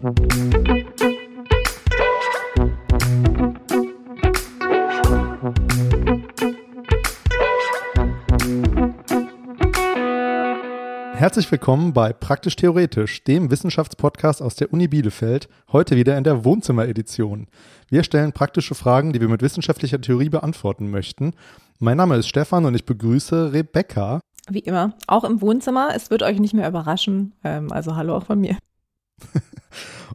Herzlich willkommen bei Praktisch Theoretisch, dem Wissenschaftspodcast aus der Uni Bielefeld, heute wieder in der Wohnzimmeredition. Wir stellen praktische Fragen, die wir mit wissenschaftlicher Theorie beantworten möchten. Mein Name ist Stefan und ich begrüße Rebecca. Wie immer, auch im Wohnzimmer. Es wird euch nicht mehr überraschen. Ähm, also hallo auch von mir.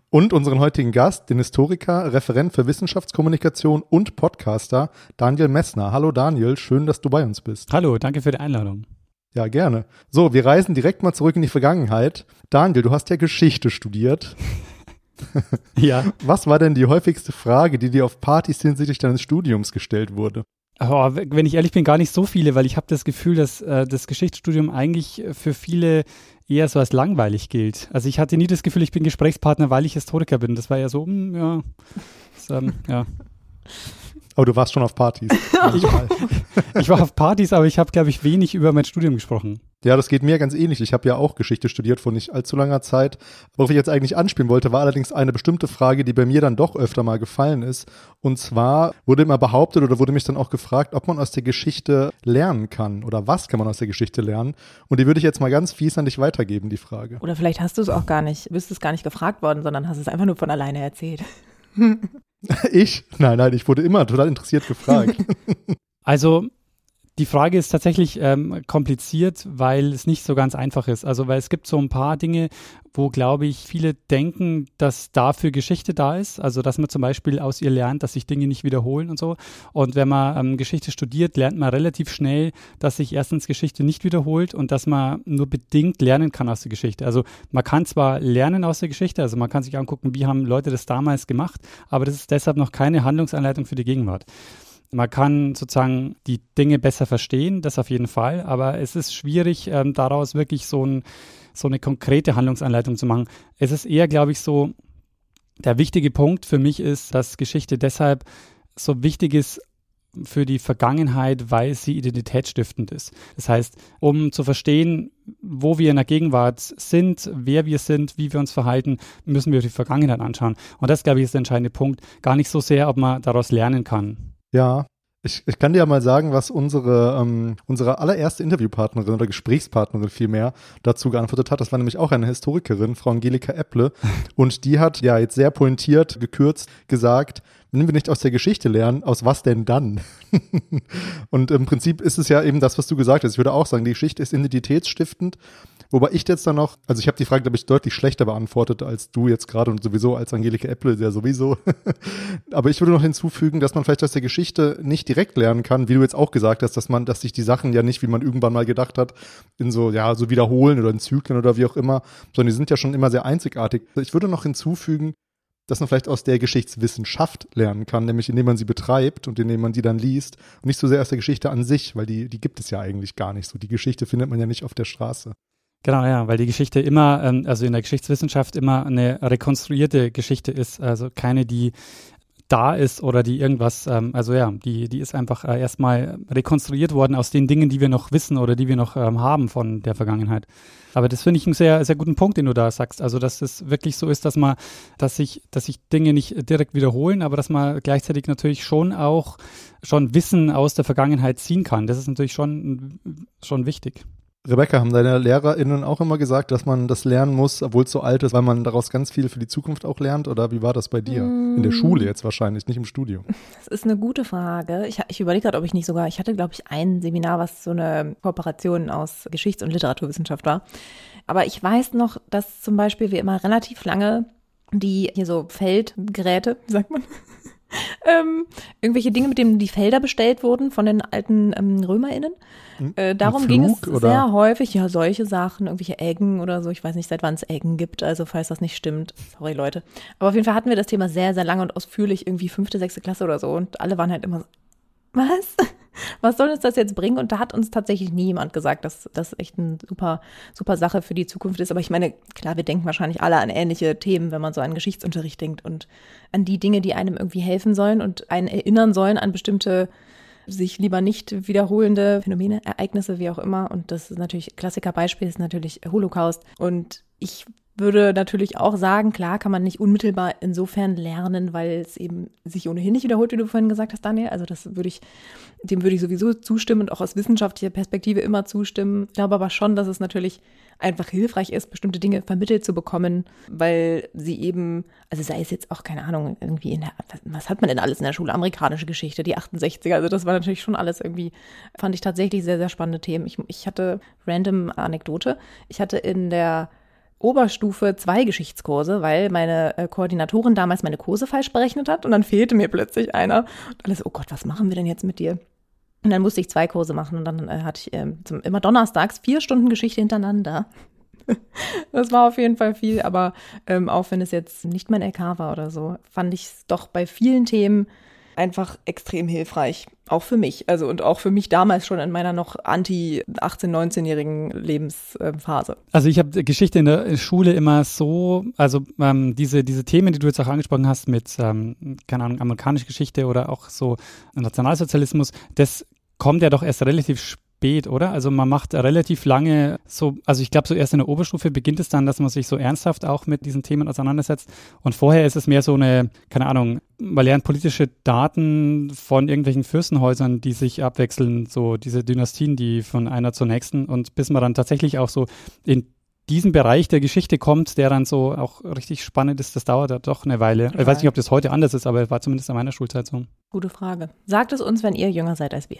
und unseren heutigen Gast, den Historiker, Referent für Wissenschaftskommunikation und Podcaster, Daniel Messner. Hallo Daniel, schön, dass du bei uns bist. Hallo, danke für die Einladung. Ja, gerne. So, wir reisen direkt mal zurück in die Vergangenheit. Daniel, du hast ja Geschichte studiert. ja. Was war denn die häufigste Frage, die dir auf Partys hinsichtlich deines Studiums gestellt wurde? Oh, wenn ich ehrlich bin, gar nicht so viele, weil ich habe das Gefühl, dass äh, das Geschichtsstudium eigentlich für viele eher so als langweilig gilt. Also ich hatte nie das Gefühl, ich bin Gesprächspartner, weil ich Historiker bin. Das war eher so, mh, hm, ja, das, ähm, ja. Aber du warst schon auf Partys. ich, ich, war auf Partys, aber ich habe, glaube ich, wenig über mein Studium gesprochen. Ja, das geht mir ganz ähnlich. Ich habe ja auch Geschichte studiert vor nicht allzu langer Zeit. Worauf ich jetzt eigentlich anspielen wollte, war allerdings eine bestimmte Frage, die bei mir dann doch öfter mal gefallen ist. Und zwar wurde immer behauptet oder wurde mich dann auch gefragt, ob man aus der Geschichte lernen kann oder was kann man aus der Geschichte lernen. Und die würde ich jetzt mal ganz fies an dich weitergeben, die Frage. Oder vielleicht hast du es auch gar nicht, bist es gar nicht gefragt worden, sondern hast es einfach nur von alleine erzählt. Ich? Nein, nein, ich wurde immer total interessiert gefragt. Also die Frage ist tatsächlich ähm, kompliziert, weil es nicht so ganz einfach ist. Also weil es gibt so ein paar Dinge, wo, glaube ich, viele denken, dass dafür Geschichte da ist. Also dass man zum Beispiel aus ihr lernt, dass sich Dinge nicht wiederholen und so. Und wenn man ähm, Geschichte studiert, lernt man relativ schnell, dass sich erstens Geschichte nicht wiederholt und dass man nur bedingt lernen kann aus der Geschichte. Also man kann zwar lernen aus der Geschichte, also man kann sich angucken, wie haben Leute das damals gemacht, aber das ist deshalb noch keine Handlungsanleitung für die Gegenwart. Man kann sozusagen die Dinge besser verstehen, das auf jeden Fall, aber es ist schwierig, ähm, daraus wirklich so, ein, so eine konkrete Handlungsanleitung zu machen. Es ist eher, glaube ich, so, der wichtige Punkt für mich ist, dass Geschichte deshalb so wichtig ist für die Vergangenheit, weil sie identitätsstiftend ist. Das heißt, um zu verstehen, wo wir in der Gegenwart sind, wer wir sind, wie wir uns verhalten, müssen wir die Vergangenheit anschauen. Und das, glaube ich, ist der entscheidende Punkt. Gar nicht so sehr, ob man daraus lernen kann. Ja, ich, ich kann dir ja mal sagen, was unsere, ähm, unsere allererste Interviewpartnerin oder Gesprächspartnerin vielmehr dazu geantwortet hat. Das war nämlich auch eine Historikerin, Frau Angelika Epple. Und die hat ja jetzt sehr pointiert, gekürzt gesagt, wenn wir nicht aus der Geschichte lernen, aus was denn dann? und im Prinzip ist es ja eben das, was du gesagt hast. Ich würde auch sagen, die Geschichte ist identitätsstiftend Wobei ich jetzt dann noch, also ich habe die Frage, glaube ich, deutlich schlechter beantwortet als du jetzt gerade und sowieso als Angelika Apple, ja sowieso. Aber ich würde noch hinzufügen, dass man vielleicht aus der Geschichte nicht direkt lernen kann, wie du jetzt auch gesagt hast, dass man, dass sich die Sachen ja nicht, wie man irgendwann mal gedacht hat, in so, ja, so wiederholen oder in Zyklen oder wie auch immer, sondern die sind ja schon immer sehr einzigartig. Ich würde noch hinzufügen, dass man vielleicht aus der Geschichtswissenschaft lernen kann, nämlich indem man sie betreibt und indem man sie dann liest und nicht so sehr aus der Geschichte an sich, weil die, die gibt es ja eigentlich gar nicht so. Die Geschichte findet man ja nicht auf der Straße. Genau, ja, weil die Geschichte immer, ähm, also in der Geschichtswissenschaft immer eine rekonstruierte Geschichte ist, also keine, die da ist oder die irgendwas, ähm, also ja, die, die ist einfach äh, erstmal rekonstruiert worden aus den Dingen, die wir noch wissen oder die wir noch ähm, haben von der Vergangenheit. Aber das finde ich einen sehr, sehr guten Punkt, den du da sagst. Also, dass es wirklich so ist, dass man, dass sich, dass sich Dinge nicht direkt wiederholen, aber dass man gleichzeitig natürlich schon auch schon Wissen aus der Vergangenheit ziehen kann. Das ist natürlich schon, schon wichtig. Rebecca, haben deine LehrerInnen auch immer gesagt, dass man das lernen muss, obwohl es so alt ist, weil man daraus ganz viel für die Zukunft auch lernt? Oder wie war das bei dir? Mm. In der Schule jetzt wahrscheinlich, nicht im Studium. Das ist eine gute Frage. Ich, ich überlege gerade, ob ich nicht sogar, ich hatte, glaube ich, ein Seminar, was so eine Kooperation aus Geschichts- und Literaturwissenschaft war. Aber ich weiß noch, dass zum Beispiel wir immer relativ lange die hier so Feldgeräte, sagt man, ähm, irgendwelche Dinge, mit denen die Felder bestellt wurden von den alten ähm, RömerInnen. Hm? Äh, darum ging es oder? sehr häufig, ja, solche Sachen, irgendwelche Eggen oder so. Ich weiß nicht, seit wann es Eggen gibt, also falls das nicht stimmt. Sorry, Leute. Aber auf jeden Fall hatten wir das Thema sehr, sehr lange und ausführlich, irgendwie fünfte, sechste Klasse oder so. Und alle waren halt immer so, was? Was soll uns das jetzt bringen? Und da hat uns tatsächlich nie jemand gesagt, dass das echt eine super, super Sache für die Zukunft ist. Aber ich meine, klar, wir denken wahrscheinlich alle an ähnliche Themen, wenn man so an Geschichtsunterricht denkt und an die Dinge, die einem irgendwie helfen sollen und einen erinnern sollen an bestimmte sich lieber nicht wiederholende Phänomene, Ereignisse, wie auch immer. Und das ist natürlich, Klassikerbeispiel ist natürlich Holocaust. Und ich würde natürlich auch sagen, klar kann man nicht unmittelbar insofern lernen, weil es eben sich ohnehin nicht wiederholt, wie du vorhin gesagt hast, Daniel. Also das würde ich, dem würde ich sowieso zustimmen und auch aus wissenschaftlicher Perspektive immer zustimmen. Ich glaube aber schon, dass es natürlich einfach hilfreich ist, bestimmte Dinge vermittelt zu bekommen, weil sie eben, also sei es jetzt auch, keine Ahnung, irgendwie in der, was hat man denn alles in der Schule? Amerikanische Geschichte, die 68er, also das war natürlich schon alles irgendwie, fand ich tatsächlich sehr, sehr spannende Themen. Ich, ich hatte random Anekdote. Ich hatte in der Oberstufe zwei Geschichtskurse, weil meine äh, Koordinatorin damals meine Kurse falsch berechnet hat und dann fehlte mir plötzlich einer. Und alles, oh Gott, was machen wir denn jetzt mit dir? Und dann musste ich zwei Kurse machen und dann äh, hatte ich äh, zum, immer donnerstags vier Stunden Geschichte hintereinander. das war auf jeden Fall viel, aber ähm, auch wenn es jetzt nicht mein LK war oder so, fand ich es doch bei vielen Themen einfach extrem hilfreich. Auch für mich. Also und auch für mich damals schon in meiner noch anti-18-, 19-jährigen Lebensphase. Also ich habe Geschichte in der Schule immer so, also ähm, diese, diese Themen, die du jetzt auch angesprochen hast mit, ähm, keine Ahnung, amerikanische Geschichte oder auch so Nationalsozialismus, das kommt ja doch erst relativ spät oder? Also man macht relativ lange so, also ich glaube, so erst in der Oberstufe beginnt es dann, dass man sich so ernsthaft auch mit diesen Themen auseinandersetzt. Und vorher ist es mehr so eine, keine Ahnung, man lernt politische Daten von irgendwelchen Fürstenhäusern, die sich abwechseln, so diese Dynastien, die von einer zur nächsten und bis man dann tatsächlich auch so in diesen Bereich der Geschichte kommt, der dann so auch richtig spannend ist, das dauert ja doch eine Weile. Ich weiß nicht, ob das heute anders ist, aber war zumindest in meiner Schulzeit so. Gute Frage. Sagt es uns, wenn ihr jünger seid als wir.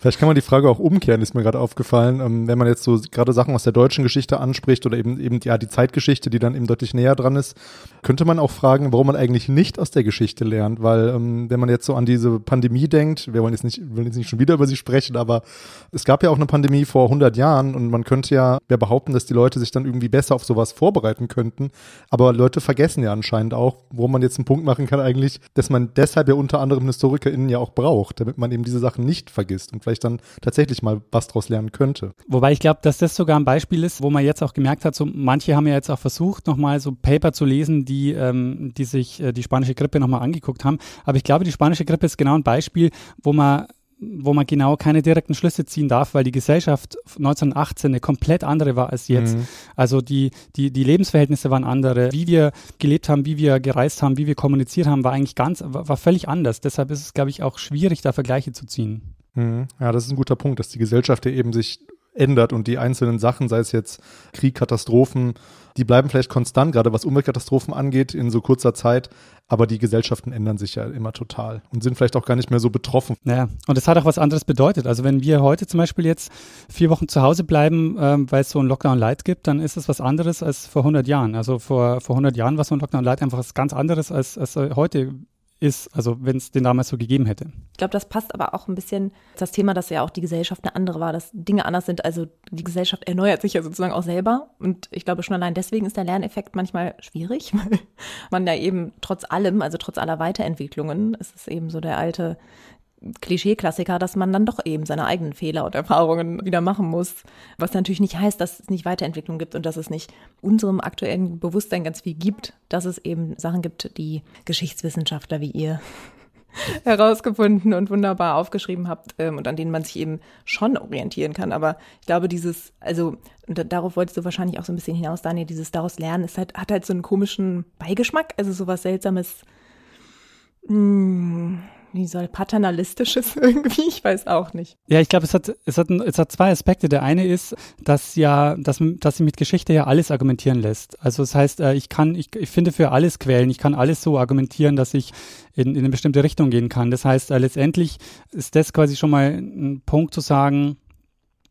Vielleicht kann man die Frage auch umkehren, ist mir gerade aufgefallen, ähm, wenn man jetzt so gerade Sachen aus der deutschen Geschichte anspricht oder eben eben ja die Zeitgeschichte, die dann eben deutlich näher dran ist, könnte man auch fragen, warum man eigentlich nicht aus der Geschichte lernt, weil ähm, wenn man jetzt so an diese Pandemie denkt, wir wollen jetzt nicht, wollen jetzt nicht schon wieder über sie sprechen, aber es gab ja auch eine Pandemie vor 100 Jahren und man könnte ja, ja behaupten, dass die Leute sich dann irgendwie besser auf sowas vorbereiten könnten, aber Leute vergessen ja anscheinend auch, wo man jetzt einen Punkt machen kann eigentlich, dass man deshalb ja unter anderem HistorikerInnen ja auch braucht, damit man eben diese Sachen nicht vergisst und vielleicht dann tatsächlich mal was draus lernen könnte. Wobei ich glaube, dass das sogar ein Beispiel ist, wo man jetzt auch gemerkt hat, so manche haben ja jetzt auch versucht, nochmal so Paper zu lesen, die, ähm, die sich äh, die spanische Grippe nochmal angeguckt haben. Aber ich glaube, die spanische Grippe ist genau ein Beispiel, wo man wo man genau keine direkten Schlüsse ziehen darf, weil die Gesellschaft 1918 eine komplett andere war als jetzt. Mhm. Also die, die, die Lebensverhältnisse waren andere. Wie wir gelebt haben, wie wir gereist haben, wie wir kommuniziert haben, war eigentlich ganz, war, war völlig anders. Deshalb ist es, glaube ich, auch schwierig, da Vergleiche zu ziehen. Mhm. Ja, das ist ein guter Punkt, dass die Gesellschaft ja eben sich ändert und die einzelnen Sachen, sei es jetzt Krieg, Katastrophen, die bleiben vielleicht konstant, gerade was Umweltkatastrophen angeht, in so kurzer Zeit, aber die Gesellschaften ändern sich ja immer total und sind vielleicht auch gar nicht mehr so betroffen. Naja, und es hat auch was anderes bedeutet. Also wenn wir heute zum Beispiel jetzt vier Wochen zu Hause bleiben, ähm, weil es so ein Lockdown Light gibt, dann ist es was anderes als vor 100 Jahren. Also vor, vor 100 Jahren war so ein Lockdown Light einfach was ganz anderes als, als heute ist, also wenn es den damals so gegeben hätte. Ich glaube, das passt aber auch ein bisschen das Thema, dass ja auch die Gesellschaft eine andere war, dass Dinge anders sind. Also die Gesellschaft erneuert sich ja sozusagen auch selber. Und ich glaube, schon allein deswegen ist der Lerneffekt manchmal schwierig, weil man ja eben trotz allem, also trotz aller Weiterentwicklungen, ist es eben so der alte Klischee-Klassiker, dass man dann doch eben seine eigenen Fehler und Erfahrungen wieder machen muss. Was natürlich nicht heißt, dass es nicht Weiterentwicklung gibt und dass es nicht unserem aktuellen Bewusstsein ganz viel gibt, dass es eben Sachen gibt, die Geschichtswissenschaftler wie ihr herausgefunden und wunderbar aufgeschrieben habt ähm, und an denen man sich eben schon orientieren kann. Aber ich glaube, dieses, also darauf wolltest du wahrscheinlich auch so ein bisschen hinaus, Daniel, dieses daraus lernen, ist halt, hat halt so einen komischen Beigeschmack, also sowas Seltsames. Mh, wie soll paternalistisches irgendwie, ich weiß auch nicht. Ja, ich glaube, es hat, es, hat, es hat zwei Aspekte. Der eine ist, dass ja, dass, dass sie mit Geschichte ja alles argumentieren lässt. Also das heißt, äh, ich kann, ich, ich finde für alles Quellen, ich kann alles so argumentieren, dass ich in, in eine bestimmte Richtung gehen kann. Das heißt, äh, letztendlich ist das quasi schon mal ein Punkt zu sagen,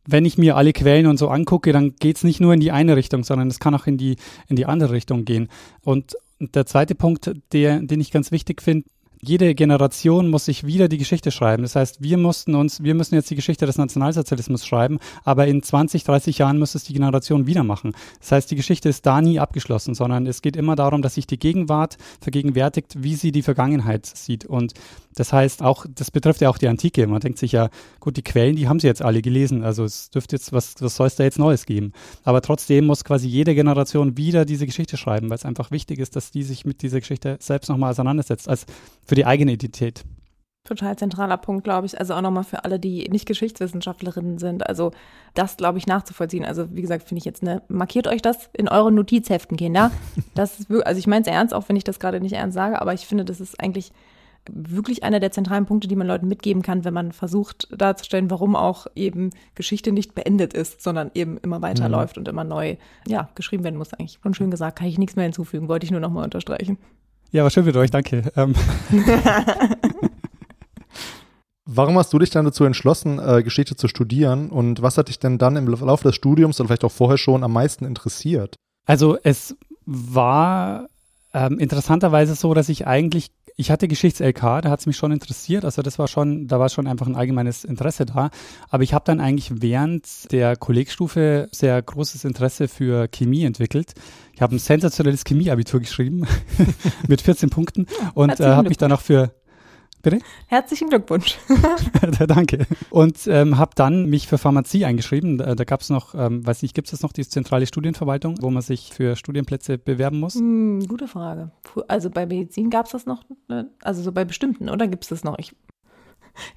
wenn ich mir alle Quellen und so angucke, dann geht es nicht nur in die eine Richtung, sondern es kann auch in die, in die andere Richtung gehen. Und der zweite Punkt, der, den ich ganz wichtig finde, jede Generation muss sich wieder die Geschichte schreiben. Das heißt, wir mussten uns, wir müssen jetzt die Geschichte des Nationalsozialismus schreiben, aber in 20, 30 Jahren muss es die Generation wieder machen. Das heißt, die Geschichte ist da nie abgeschlossen, sondern es geht immer darum, dass sich die Gegenwart vergegenwärtigt, wie sie die Vergangenheit sieht. Und das heißt auch, das betrifft ja auch die Antike. Man denkt sich ja, gut, die Quellen, die haben sie jetzt alle gelesen. Also es dürfte jetzt, was, was soll es da jetzt Neues geben? Aber trotzdem muss quasi jede Generation wieder diese Geschichte schreiben, weil es einfach wichtig ist, dass die sich mit dieser Geschichte selbst nochmal auseinandersetzt, als für die eigene Identität. Total zentraler Punkt, glaube ich. Also auch nochmal für alle, die nicht Geschichtswissenschaftlerinnen sind. Also das, glaube ich, nachzuvollziehen. Also wie gesagt, finde ich jetzt, ne, markiert euch das in euren Notizheften, Kinder. Das ist also ich meine es ernst, auch wenn ich das gerade nicht ernst sage, aber ich finde, das ist eigentlich wirklich einer der zentralen Punkte, die man Leuten mitgeben kann, wenn man versucht darzustellen, warum auch eben Geschichte nicht beendet ist, sondern eben immer weiterläuft mhm. und immer neu, ja, geschrieben werden muss eigentlich. Und schön gesagt, kann ich nichts mehr hinzufügen, wollte ich nur nochmal unterstreichen. Ja, war schön mit euch, danke. Ähm. Warum hast du dich dann dazu entschlossen, äh, Geschichte zu studieren und was hat dich denn dann im Laufe des Studiums oder vielleicht auch vorher schon am meisten interessiert? Also es war ähm, interessanterweise so, dass ich eigentlich ich hatte Geschichts-LK, da hat es mich schon interessiert. Also das war schon, da war schon einfach ein allgemeines Interesse da. Aber ich habe dann eigentlich während der Kollegstufe sehr großes Interesse für Chemie entwickelt. Ich habe ein sensationelles Chemieabitur geschrieben mit 14 Punkten und äh, habe mich dann auch für Bitte? Herzlichen Glückwunsch. Danke. Und ähm, habe dann mich für Pharmazie eingeschrieben. Da, da gab es noch, ähm, weiß nicht, gibt es noch die zentrale Studienverwaltung, wo man sich für Studienplätze bewerben muss? Hm, gute Frage. Also bei Medizin gab es das noch, ne? also so bei bestimmten, oder gibt es das noch? Ich,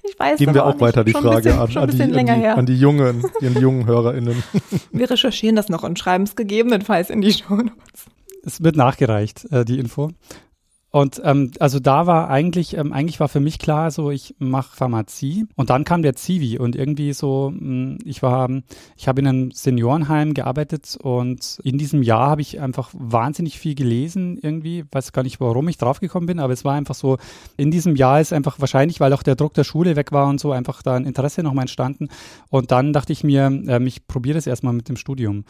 ich weiß Geben wir auch, auch weiter die Frage bisschen, an, an, die, an, die, an, die, jungen, an die jungen HörerInnen. Wir recherchieren das noch und schreiben es gegebenenfalls in die Show Notes. Es wird nachgereicht, äh, die Info. Und ähm, also da war eigentlich, ähm, eigentlich war für mich klar, so ich mache Pharmazie und dann kam der Zivi und irgendwie so, mh, hm, ich war, ich habe in einem Seniorenheim gearbeitet und in diesem Jahr habe ich einfach wahnsinnig viel gelesen irgendwie, weiß gar nicht, warum ich draufgekommen bin, aber es war einfach so, in diesem Jahr ist einfach wahrscheinlich, weil auch der Druck der Schule weg war und so, einfach da ein Interesse nochmal entstanden. Und dann dachte ich mir, ähm, ich probiere das erstmal mit dem Studium.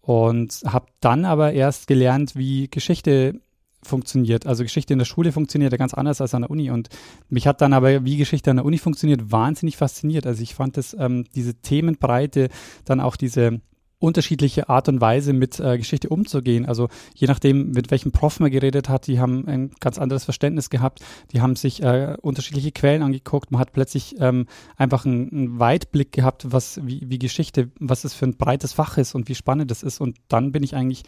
Und habe dann aber erst gelernt, wie Geschichte funktioniert. Also Geschichte in der Schule funktioniert ja ganz anders als an der Uni. Und mich hat dann aber, wie Geschichte an der Uni funktioniert, wahnsinnig fasziniert. Also ich fand das, ähm, diese Themenbreite, dann auch diese unterschiedliche Art und Weise mit äh, Geschichte umzugehen. Also je nachdem, mit welchem Prof man geredet hat, die haben ein ganz anderes Verständnis gehabt. Die haben sich äh, unterschiedliche Quellen angeguckt. Man hat plötzlich ähm, einfach einen, einen Weitblick gehabt, was wie, wie Geschichte, was es für ein breites Fach ist und wie spannend das ist. Und dann bin ich eigentlich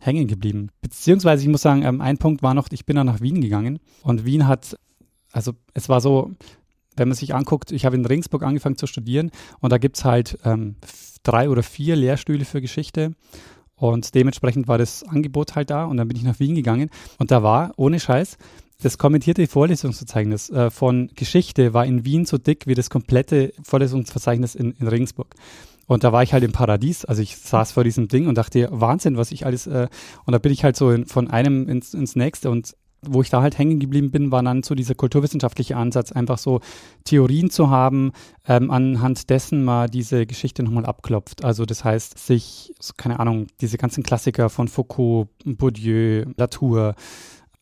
hängen geblieben. Beziehungsweise ich muss sagen, ähm, ein Punkt war noch, ich bin dann nach Wien gegangen und Wien hat, also es war so, wenn man sich anguckt, ich habe in Regensburg angefangen zu studieren und da gibt es halt ähm, drei oder vier Lehrstühle für Geschichte und dementsprechend war das Angebot halt da und dann bin ich nach Wien gegangen und da war, ohne Scheiß, das kommentierte Vorlesungsverzeichnis äh, von Geschichte war in Wien so dick wie das komplette Vorlesungsverzeichnis in, in Regensburg. Und da war ich halt im Paradies. Also ich saß vor diesem Ding und dachte, Wahnsinn, was ich alles. Äh, und da bin ich halt so in, von einem ins, ins nächste. Und wo ich da halt hängen geblieben bin, war dann so dieser kulturwissenschaftliche Ansatz, einfach so Theorien zu haben, ähm, anhand dessen mal diese Geschichte nochmal abklopft. Also das heißt, sich, keine Ahnung, diese ganzen Klassiker von Foucault, Bourdieu, Latour,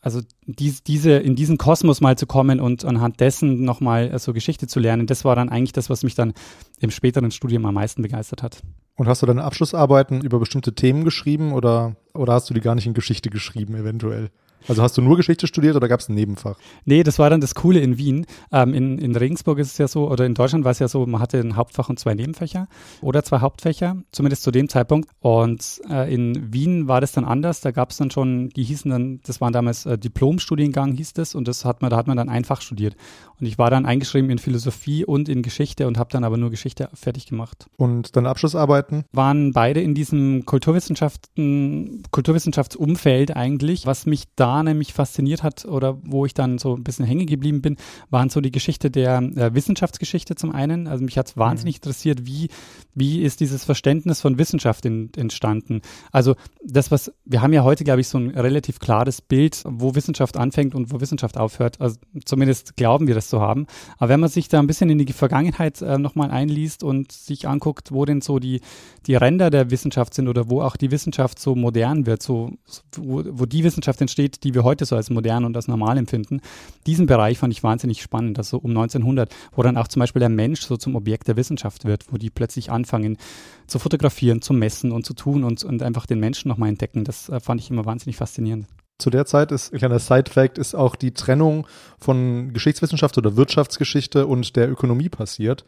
also dies, diese, in diesen Kosmos mal zu kommen und anhand dessen nochmal äh, so Geschichte zu lernen, das war dann eigentlich das, was mich dann im späteren Studium am meisten begeistert hat. Und hast du deine Abschlussarbeiten über bestimmte Themen geschrieben oder, oder hast du die gar nicht in Geschichte geschrieben, eventuell? Also hast du nur Geschichte studiert oder gab es ein Nebenfach? Nee, das war dann das Coole in Wien. Ähm, in, in Regensburg ist es ja so, oder in Deutschland war es ja so, man hatte ein Hauptfach und zwei Nebenfächer oder zwei Hauptfächer, zumindest zu dem Zeitpunkt. Und äh, in Wien war das dann anders. Da gab es dann schon, die hießen dann, das war damals äh, Diplomstudiengang hieß das und das hat man, da hat man dann ein Fach studiert. Und ich war dann eingeschrieben in Philosophie und in Geschichte und habe dann aber nur Geschichte fertig gemacht. Und deine Abschlussarbeiten? Waren beide in diesem Kulturwissenschaften, Kulturwissenschaftsumfeld eigentlich, was mich da nämlich fasziniert hat oder wo ich dann so ein bisschen hängen geblieben bin, waren so die Geschichte der äh, Wissenschaftsgeschichte zum einen. Also mich hat es wahnsinnig mhm. interessiert, wie, wie ist dieses Verständnis von Wissenschaft in, entstanden. Also das, was, wir haben ja heute, glaube ich, so ein relativ klares Bild, wo Wissenschaft anfängt und wo Wissenschaft aufhört. Also zumindest glauben wir das zu haben. Aber wenn man sich da ein bisschen in die Vergangenheit äh, nochmal einliest und sich anguckt, wo denn so die, die Ränder der Wissenschaft sind oder wo auch die Wissenschaft so modern wird, so, wo, wo die Wissenschaft entsteht, die wir heute so als modern und als normal empfinden. Diesen Bereich fand ich wahnsinnig spannend, also um 1900, wo dann auch zum Beispiel der Mensch so zum Objekt der Wissenschaft wird, wo die plötzlich anfangen zu fotografieren, zu messen und zu tun und, und einfach den Menschen nochmal entdecken. Das äh, fand ich immer wahnsinnig faszinierend. Zu der Zeit ist, ein kleiner Side-Fact, ist auch die Trennung von Geschichtswissenschaft oder Wirtschaftsgeschichte und der Ökonomie passiert.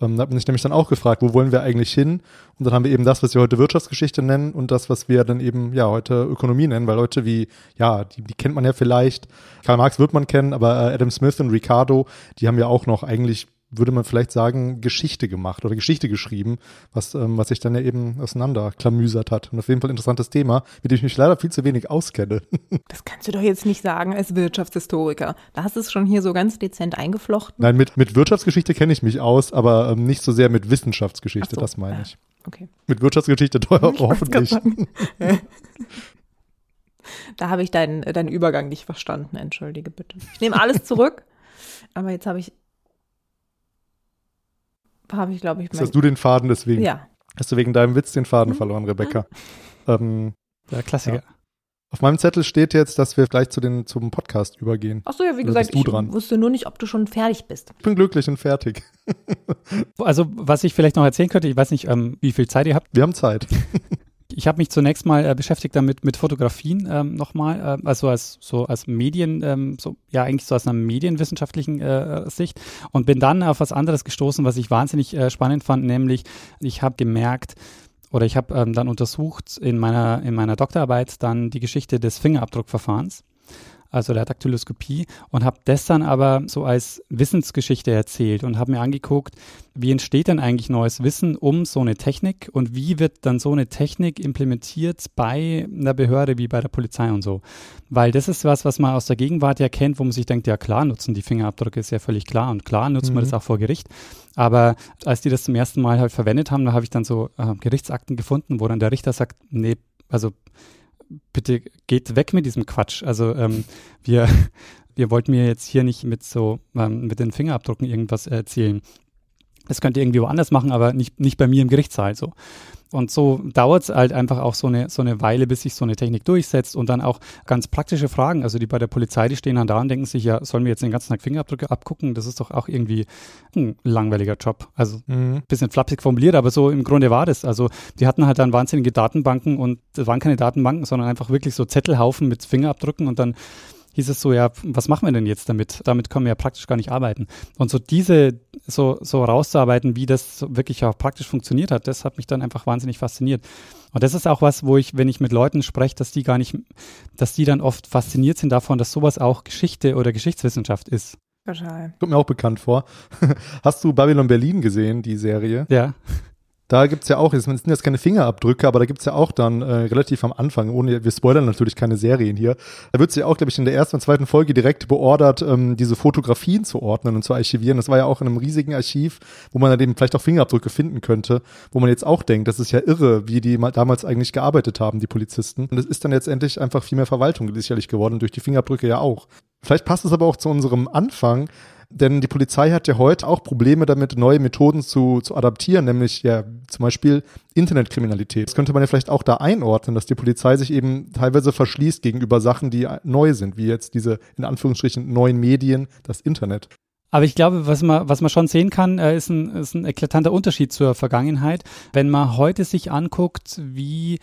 Ähm, da hat man sich nämlich dann auch gefragt, wo wollen wir eigentlich hin? Und dann haben wir eben das, was wir heute Wirtschaftsgeschichte nennen und das, was wir dann eben ja heute Ökonomie nennen, weil Leute wie, ja, die, die kennt man ja vielleicht, Karl Marx wird man kennen, aber äh, Adam Smith und Ricardo, die haben ja auch noch eigentlich würde man vielleicht sagen, Geschichte gemacht oder Geschichte geschrieben, was, ähm, was sich dann ja eben auseinanderklamüsert hat. Und auf jeden Fall ein interessantes Thema, mit dem ich mich leider viel zu wenig auskenne. Das kannst du doch jetzt nicht sagen als Wirtschaftshistoriker. Da hast du es schon hier so ganz dezent eingeflochten. Nein, mit, mit Wirtschaftsgeschichte kenne ich mich aus, aber ähm, nicht so sehr mit Wissenschaftsgeschichte, so, das meine ich. Okay. Mit Wirtschaftsgeschichte teuer, hoffentlich. da habe ich deinen, deinen Übergang nicht verstanden, entschuldige bitte. Ich nehme alles zurück, aber jetzt habe ich habe ich, glaube ich. Jetzt hast du den Faden deswegen. Ja. Hast du wegen deinem Witz den Faden mhm. verloren, Rebecca? Mhm. Ähm, ja, Klassiker. Ja. Auf meinem Zettel steht jetzt, dass wir gleich zu den, zum Podcast übergehen. Ach so, ja, wie Oder gesagt, ich dran? wusste nur nicht, ob du schon fertig bist. Ich bin glücklich und fertig. also, was ich vielleicht noch erzählen könnte, ich weiß nicht, ähm, wie viel Zeit ihr habt. Wir haben Zeit. Ich habe mich zunächst mal äh, beschäftigt damit mit Fotografien ähm, nochmal, äh, also als so als Medien, ähm, so ja eigentlich so aus einer medienwissenschaftlichen äh, Sicht und bin dann auf was anderes gestoßen, was ich wahnsinnig äh, spannend fand, nämlich ich habe gemerkt oder ich habe ähm, dann untersucht in meiner in meiner Doktorarbeit dann die Geschichte des Fingerabdruckverfahrens also der Daktyloskopie, und habe das dann aber so als Wissensgeschichte erzählt und habe mir angeguckt, wie entsteht denn eigentlich neues Wissen um so eine Technik und wie wird dann so eine Technik implementiert bei einer Behörde wie bei der Polizei und so. Weil das ist was, was man aus der Gegenwart ja kennt, wo man sich denkt, ja klar, nutzen die Fingerabdrücke, ist ja völlig klar und klar nutzen mhm. wir das auch vor Gericht. Aber als die das zum ersten Mal halt verwendet haben, da habe ich dann so äh, Gerichtsakten gefunden, wo dann der Richter sagt, nee, also bitte geht weg mit diesem Quatsch. Also ähm, wir, wir wollten mir jetzt hier nicht mit so ähm, mit den Fingerabdrucken irgendwas erzählen. Das könnt ihr irgendwie woanders machen, aber nicht, nicht bei mir im Gerichtssaal so. Und so dauert es halt einfach auch so eine, so eine Weile, bis sich so eine Technik durchsetzt und dann auch ganz praktische Fragen. Also die bei der Polizei, die stehen dann da und denken sich, ja, sollen wir jetzt den ganzen Tag Fingerabdrücke abgucken? Das ist doch auch irgendwie ein langweiliger Job. Also mhm. bisschen flapsig formuliert, aber so im Grunde war das. Also die hatten halt dann wahnsinnige Datenbanken und das waren keine Datenbanken, sondern einfach wirklich so Zettelhaufen mit Fingerabdrücken und dann hieß es so, ja, was machen wir denn jetzt damit? Damit können wir ja praktisch gar nicht arbeiten. Und so diese, so, so rauszuarbeiten, wie das wirklich auch praktisch funktioniert hat, das hat mich dann einfach wahnsinnig fasziniert. Und das ist auch was, wo ich, wenn ich mit Leuten spreche, dass die gar nicht, dass die dann oft fasziniert sind davon, dass sowas auch Geschichte oder Geschichtswissenschaft ist. Total. Kommt mir auch bekannt vor. Hast du Babylon Berlin gesehen, die Serie? Ja. Da gibt's ja auch, es sind jetzt keine Fingerabdrücke, aber da gibt's ja auch dann äh, relativ am Anfang, ohne, wir spoilern natürlich keine Serien hier, da wird sie ja auch, glaube ich, in der ersten und zweiten Folge direkt beordert, ähm, diese Fotografien zu ordnen und zu archivieren. Das war ja auch in einem riesigen Archiv, wo man dann eben vielleicht auch Fingerabdrücke finden könnte, wo man jetzt auch denkt, das ist ja irre, wie die damals eigentlich gearbeitet haben, die Polizisten. Und es ist dann letztendlich einfach viel mehr Verwaltung sicherlich geworden, durch die Fingerabdrücke ja auch. Vielleicht passt es aber auch zu unserem Anfang, denn die Polizei hat ja heute auch Probleme damit, neue Methoden zu, zu adaptieren, nämlich ja zum Beispiel Internetkriminalität. Das könnte man ja vielleicht auch da einordnen, dass die Polizei sich eben teilweise verschließt gegenüber Sachen, die neu sind, wie jetzt diese in Anführungsstrichen neuen Medien, das Internet. Aber ich glaube, was man, was man schon sehen kann, äh, ist, ein, ist ein eklatanter Unterschied zur Vergangenheit. Wenn man heute sich anguckt, wie,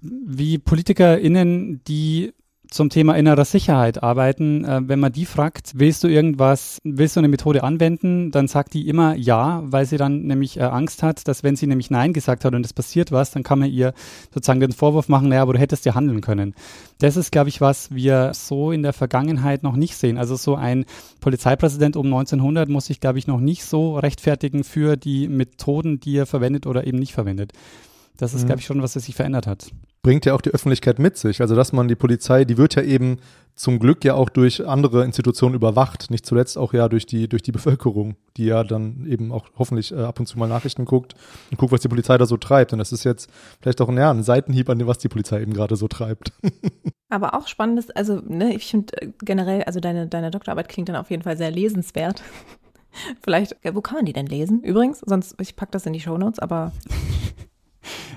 wie PolitikerInnen, die zum Thema innerer Sicherheit arbeiten. Äh, wenn man die fragt, willst du irgendwas, willst du eine Methode anwenden, dann sagt die immer ja, weil sie dann nämlich äh, Angst hat, dass wenn sie nämlich Nein gesagt hat und es passiert was, dann kann man ihr sozusagen den Vorwurf machen, naja, aber du hättest ja handeln können. Das ist, glaube ich, was wir so in der Vergangenheit noch nicht sehen. Also so ein Polizeipräsident um 1900 muss sich, glaube ich, noch nicht so rechtfertigen für die Methoden, die er verwendet oder eben nicht verwendet. Das ist, mhm. glaube ich, schon was, das sich verändert hat bringt ja auch die Öffentlichkeit mit sich. Also dass man die Polizei, die wird ja eben zum Glück ja auch durch andere Institutionen überwacht, nicht zuletzt auch ja durch die durch die Bevölkerung, die ja dann eben auch hoffentlich äh, ab und zu mal Nachrichten guckt und guckt, was die Polizei da so treibt. Und das ist jetzt vielleicht auch ja, ein Seitenhieb an dem, was die Polizei eben gerade so treibt. Aber auch spannendes, also ne, ich finde äh, generell, also deine deine Doktorarbeit klingt dann auf jeden Fall sehr lesenswert. Vielleicht, wo kann man die denn lesen? Übrigens, sonst ich pack das in die Shownotes, aber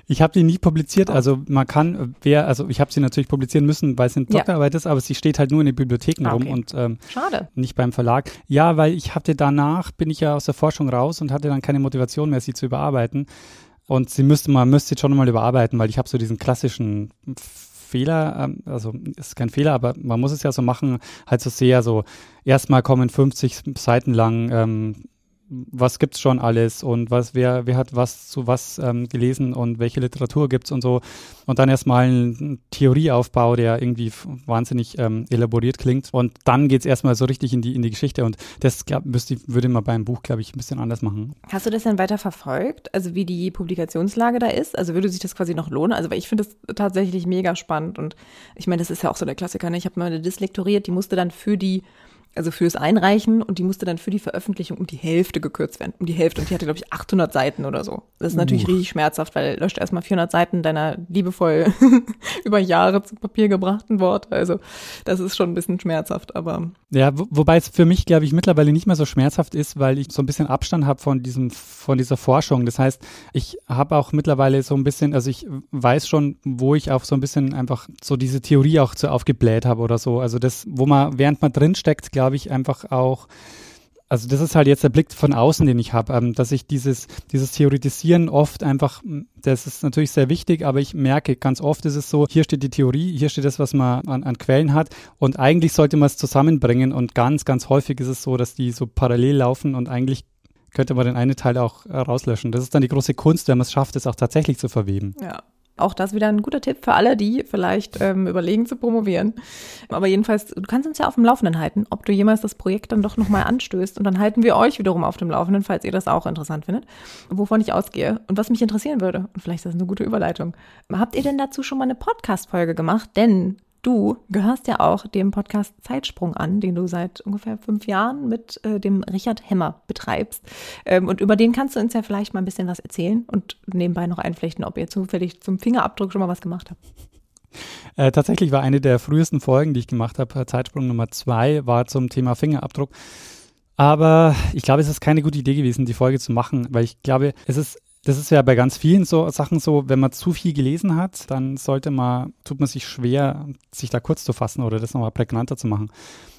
ich habe die nie publiziert, also man kann, wer, also ich habe sie natürlich publizieren müssen, weil es eine Doktorarbeit ja. ist, aber sie steht halt nur in den Bibliotheken ah, okay. rum und ähm, Schade. nicht beim Verlag. Ja, weil ich hatte danach, bin ich ja aus der Forschung raus und hatte dann keine Motivation mehr, sie zu überarbeiten. Und sie müsste, man müsste schon mal überarbeiten, weil ich habe so diesen klassischen Fehler, ähm, also ist kein Fehler, aber man muss es ja so machen, halt so sehr so, erstmal kommen 50 Seiten lang ähm, was gibt's schon alles und was, wer, wer hat was zu was ähm, gelesen und welche Literatur gibt's und so. Und dann erstmal ein Theorieaufbau, der irgendwie wahnsinnig ähm, elaboriert klingt. Und dann geht's erstmal so richtig in die, in die Geschichte. Und das glaub, müsste, würde man beim Buch, glaube ich, ein bisschen anders machen. Hast du das denn weiter verfolgt? Also wie die Publikationslage da ist? Also würde sich das quasi noch lohnen? Also weil ich finde das tatsächlich mega spannend. Und ich meine, das ist ja auch so der Klassiker. Ne? Ich habe mal eine Dyslektoriert, die musste dann für die also fürs Einreichen und die musste dann für die Veröffentlichung um die Hälfte gekürzt werden, um die Hälfte und die hatte glaube ich 800 Seiten oder so. Das ist natürlich uh. richtig schmerzhaft, weil löscht erstmal 400 Seiten deiner liebevoll über Jahre zu Papier gebrachten Worte. Also das ist schon ein bisschen schmerzhaft, aber ja, wo, wobei es für mich glaube ich mittlerweile nicht mehr so schmerzhaft ist, weil ich so ein bisschen Abstand habe von diesem von dieser Forschung. Das heißt, ich habe auch mittlerweile so ein bisschen, also ich weiß schon, wo ich auch so ein bisschen einfach so diese Theorie auch so aufgebläht habe oder so. Also das, wo man während man drin steckt glaube ich, einfach auch, also das ist halt jetzt der Blick von außen, den ich habe, ähm, dass ich dieses, dieses Theoretisieren oft einfach, das ist natürlich sehr wichtig, aber ich merke, ganz oft ist es so, hier steht die Theorie, hier steht das, was man an, an Quellen hat und eigentlich sollte man es zusammenbringen und ganz, ganz häufig ist es so, dass die so parallel laufen und eigentlich könnte man den einen Teil auch äh, rauslöschen. Das ist dann die große Kunst, wenn man es schafft, es auch tatsächlich zu verweben. Ja, auch das wieder ein guter Tipp für alle, die vielleicht ähm, überlegen zu promovieren. Aber jedenfalls, du kannst uns ja auf dem Laufenden halten, ob du jemals das Projekt dann doch nochmal anstößt. Und dann halten wir euch wiederum auf dem Laufenden, falls ihr das auch interessant findet, wovon ich ausgehe. Und was mich interessieren würde, und vielleicht ist das eine gute Überleitung, habt ihr denn dazu schon mal eine Podcast-Folge gemacht? Denn Du gehörst ja auch dem Podcast Zeitsprung an, den du seit ungefähr fünf Jahren mit äh, dem Richard Hemmer betreibst. Ähm, und über den kannst du uns ja vielleicht mal ein bisschen was erzählen und nebenbei noch einflechten, ob ihr zufällig zum Fingerabdruck schon mal was gemacht habt. Äh, tatsächlich war eine der frühesten Folgen, die ich gemacht habe, Zeitsprung Nummer zwei, war zum Thema Fingerabdruck. Aber ich glaube, es ist keine gute Idee gewesen, die Folge zu machen, weil ich glaube, es ist das ist ja bei ganz vielen so Sachen so, wenn man zu viel gelesen hat, dann sollte man, tut man sich schwer, sich da kurz zu fassen oder das nochmal prägnanter zu machen.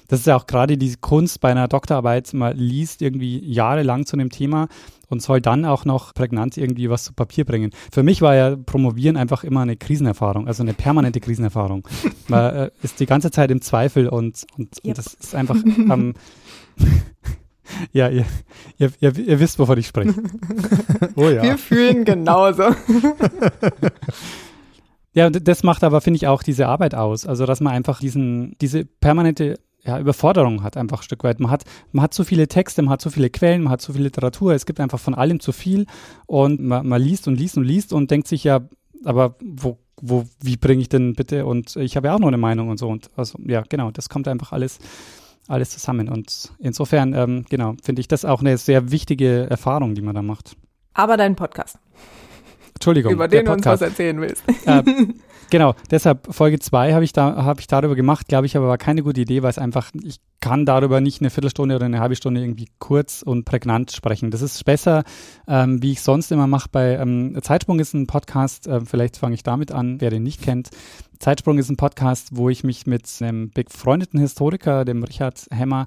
Das ist ja auch gerade die Kunst bei einer Doktorarbeit, man liest irgendwie jahrelang zu einem Thema und soll dann auch noch prägnant irgendwie was zu Papier bringen. Für mich war ja Promovieren einfach immer eine Krisenerfahrung, also eine permanente Krisenerfahrung. Man äh, ist die ganze Zeit im Zweifel und, und, yep. und das ist einfach ähm, Ja, ihr, ihr, ihr, ihr wisst, wovon ich spreche. Oh ja. Wir fühlen genauso. Ja, und das macht aber, finde ich, auch diese Arbeit aus. Also, dass man einfach diesen, diese permanente ja, Überforderung hat, einfach ein Stück weit. Man hat, man hat zu viele Texte, man hat zu viele Quellen, man hat zu viel Literatur, es gibt einfach von allem zu viel und man, man liest und liest und liest und denkt sich ja, aber wo, wo, wie bringe ich denn bitte? Und ich habe ja auch noch eine Meinung und so. Und also, ja, genau, das kommt einfach alles alles zusammen. Und insofern, ähm, genau, finde ich das auch eine sehr wichtige Erfahrung, die man da macht. Aber dein Podcast. Entschuldigung. Über den du uns was erzählen willst. Äh, genau, deshalb Folge 2 habe ich, da, hab ich darüber gemacht, glaube ich, aber war keine gute Idee, weil es einfach, ich kann darüber nicht eine Viertelstunde oder eine halbe Stunde irgendwie kurz und prägnant sprechen. Das ist besser, ähm, wie ich sonst immer mache bei ähm, Zeitsprung ist ein Podcast, äh, vielleicht fange ich damit an, wer den nicht kennt. Zeitsprung ist ein Podcast, wo ich mich mit einem befreundeten Historiker, dem Richard Hemmer,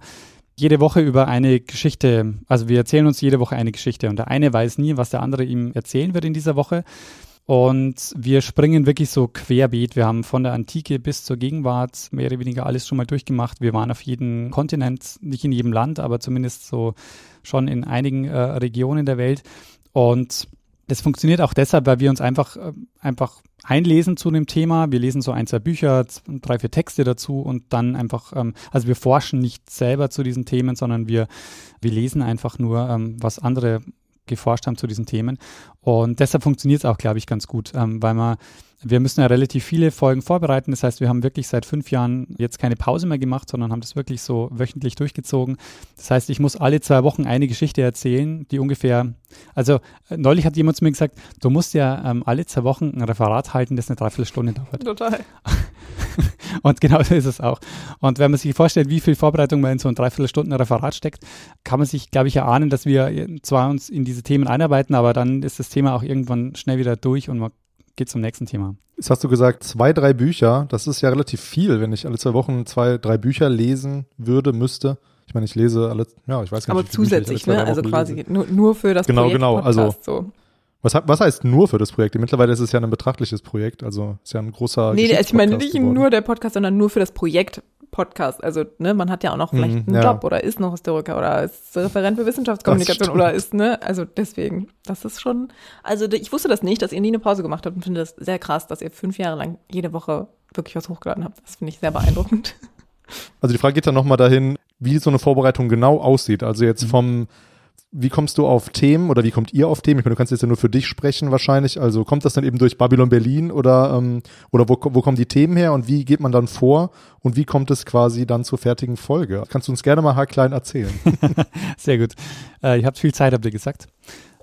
jede Woche über eine Geschichte, also wir erzählen uns jede Woche eine Geschichte und der eine weiß nie, was der andere ihm erzählen wird in dieser Woche. Und wir springen wirklich so querbeet. Wir haben von der Antike bis zur Gegenwart mehr oder weniger alles schon mal durchgemacht. Wir waren auf jedem Kontinent, nicht in jedem Land, aber zumindest so schon in einigen äh, Regionen der Welt. Und das funktioniert auch deshalb, weil wir uns einfach, äh, einfach einlesen zu dem Thema. Wir lesen so ein, zwei Bücher, drei, vier Texte dazu und dann einfach, ähm, also wir forschen nicht selber zu diesen Themen, sondern wir, wir lesen einfach nur, ähm, was andere geforscht haben zu diesen Themen. Und deshalb funktioniert es auch, glaube ich, ganz gut, ähm, weil man wir müssen ja relativ viele Folgen vorbereiten. Das heißt, wir haben wirklich seit fünf Jahren jetzt keine Pause mehr gemacht, sondern haben das wirklich so wöchentlich durchgezogen. Das heißt, ich muss alle zwei Wochen eine Geschichte erzählen, die ungefähr, also äh, neulich hat jemand zu mir gesagt, du musst ja ähm, alle zwei Wochen ein Referat halten, das eine Dreiviertelstunde dauert. Total. Und genau so ist es auch. Und wenn man sich vorstellt, wie viel Vorbereitung man in so ein Dreiviertelstunden Referat steckt, kann man sich, glaube ich, erahnen, dass wir zwar uns in diese Themen einarbeiten, aber dann ist das Thema auch irgendwann schnell wieder durch und man geht zum nächsten Thema. Jetzt hast du gesagt, zwei, drei Bücher. Das ist ja relativ viel, wenn ich alle zwei Wochen zwei, drei Bücher lesen würde, müsste. Ich meine, ich lese alle, ja, ich weiß gar nicht. Aber zusätzlich, ne? Also quasi nur, nur für das genau, Projekt. Genau, genau. Also, so. Was, was heißt nur für das Projekt? Mittlerweile ist es ja ein betrachtliches Projekt, also ist ja ein großer. Nee, ich meine nicht geworden. nur der Podcast, sondern nur für das Projekt Podcast. Also, ne, man hat ja auch noch vielleicht Mhm, einen ja. Job oder ist noch Historiker oder ist Referent für Wissenschaftskommunikation oder ist, ne, also deswegen, das ist schon, also ich wusste das nicht, dass ihr nie eine Pause gemacht habt und finde das sehr krass, dass ihr fünf Jahre lang jede Woche wirklich was hochgeladen habt. Das finde ich sehr beeindruckend. Also die Frage geht dann nochmal dahin, wie so eine Vorbereitung genau aussieht. Also jetzt vom, wie kommst du auf Themen oder wie kommt ihr auf Themen? Ich meine, du kannst jetzt ja nur für dich sprechen wahrscheinlich. Also kommt das dann eben durch Babylon Berlin oder, ähm, oder wo, wo kommen die Themen her und wie geht man dann vor und wie kommt es quasi dann zur fertigen Folge? Kannst du uns gerne mal haarklein erzählen? Sehr gut. Äh, ihr habt viel Zeit, habt ihr gesagt.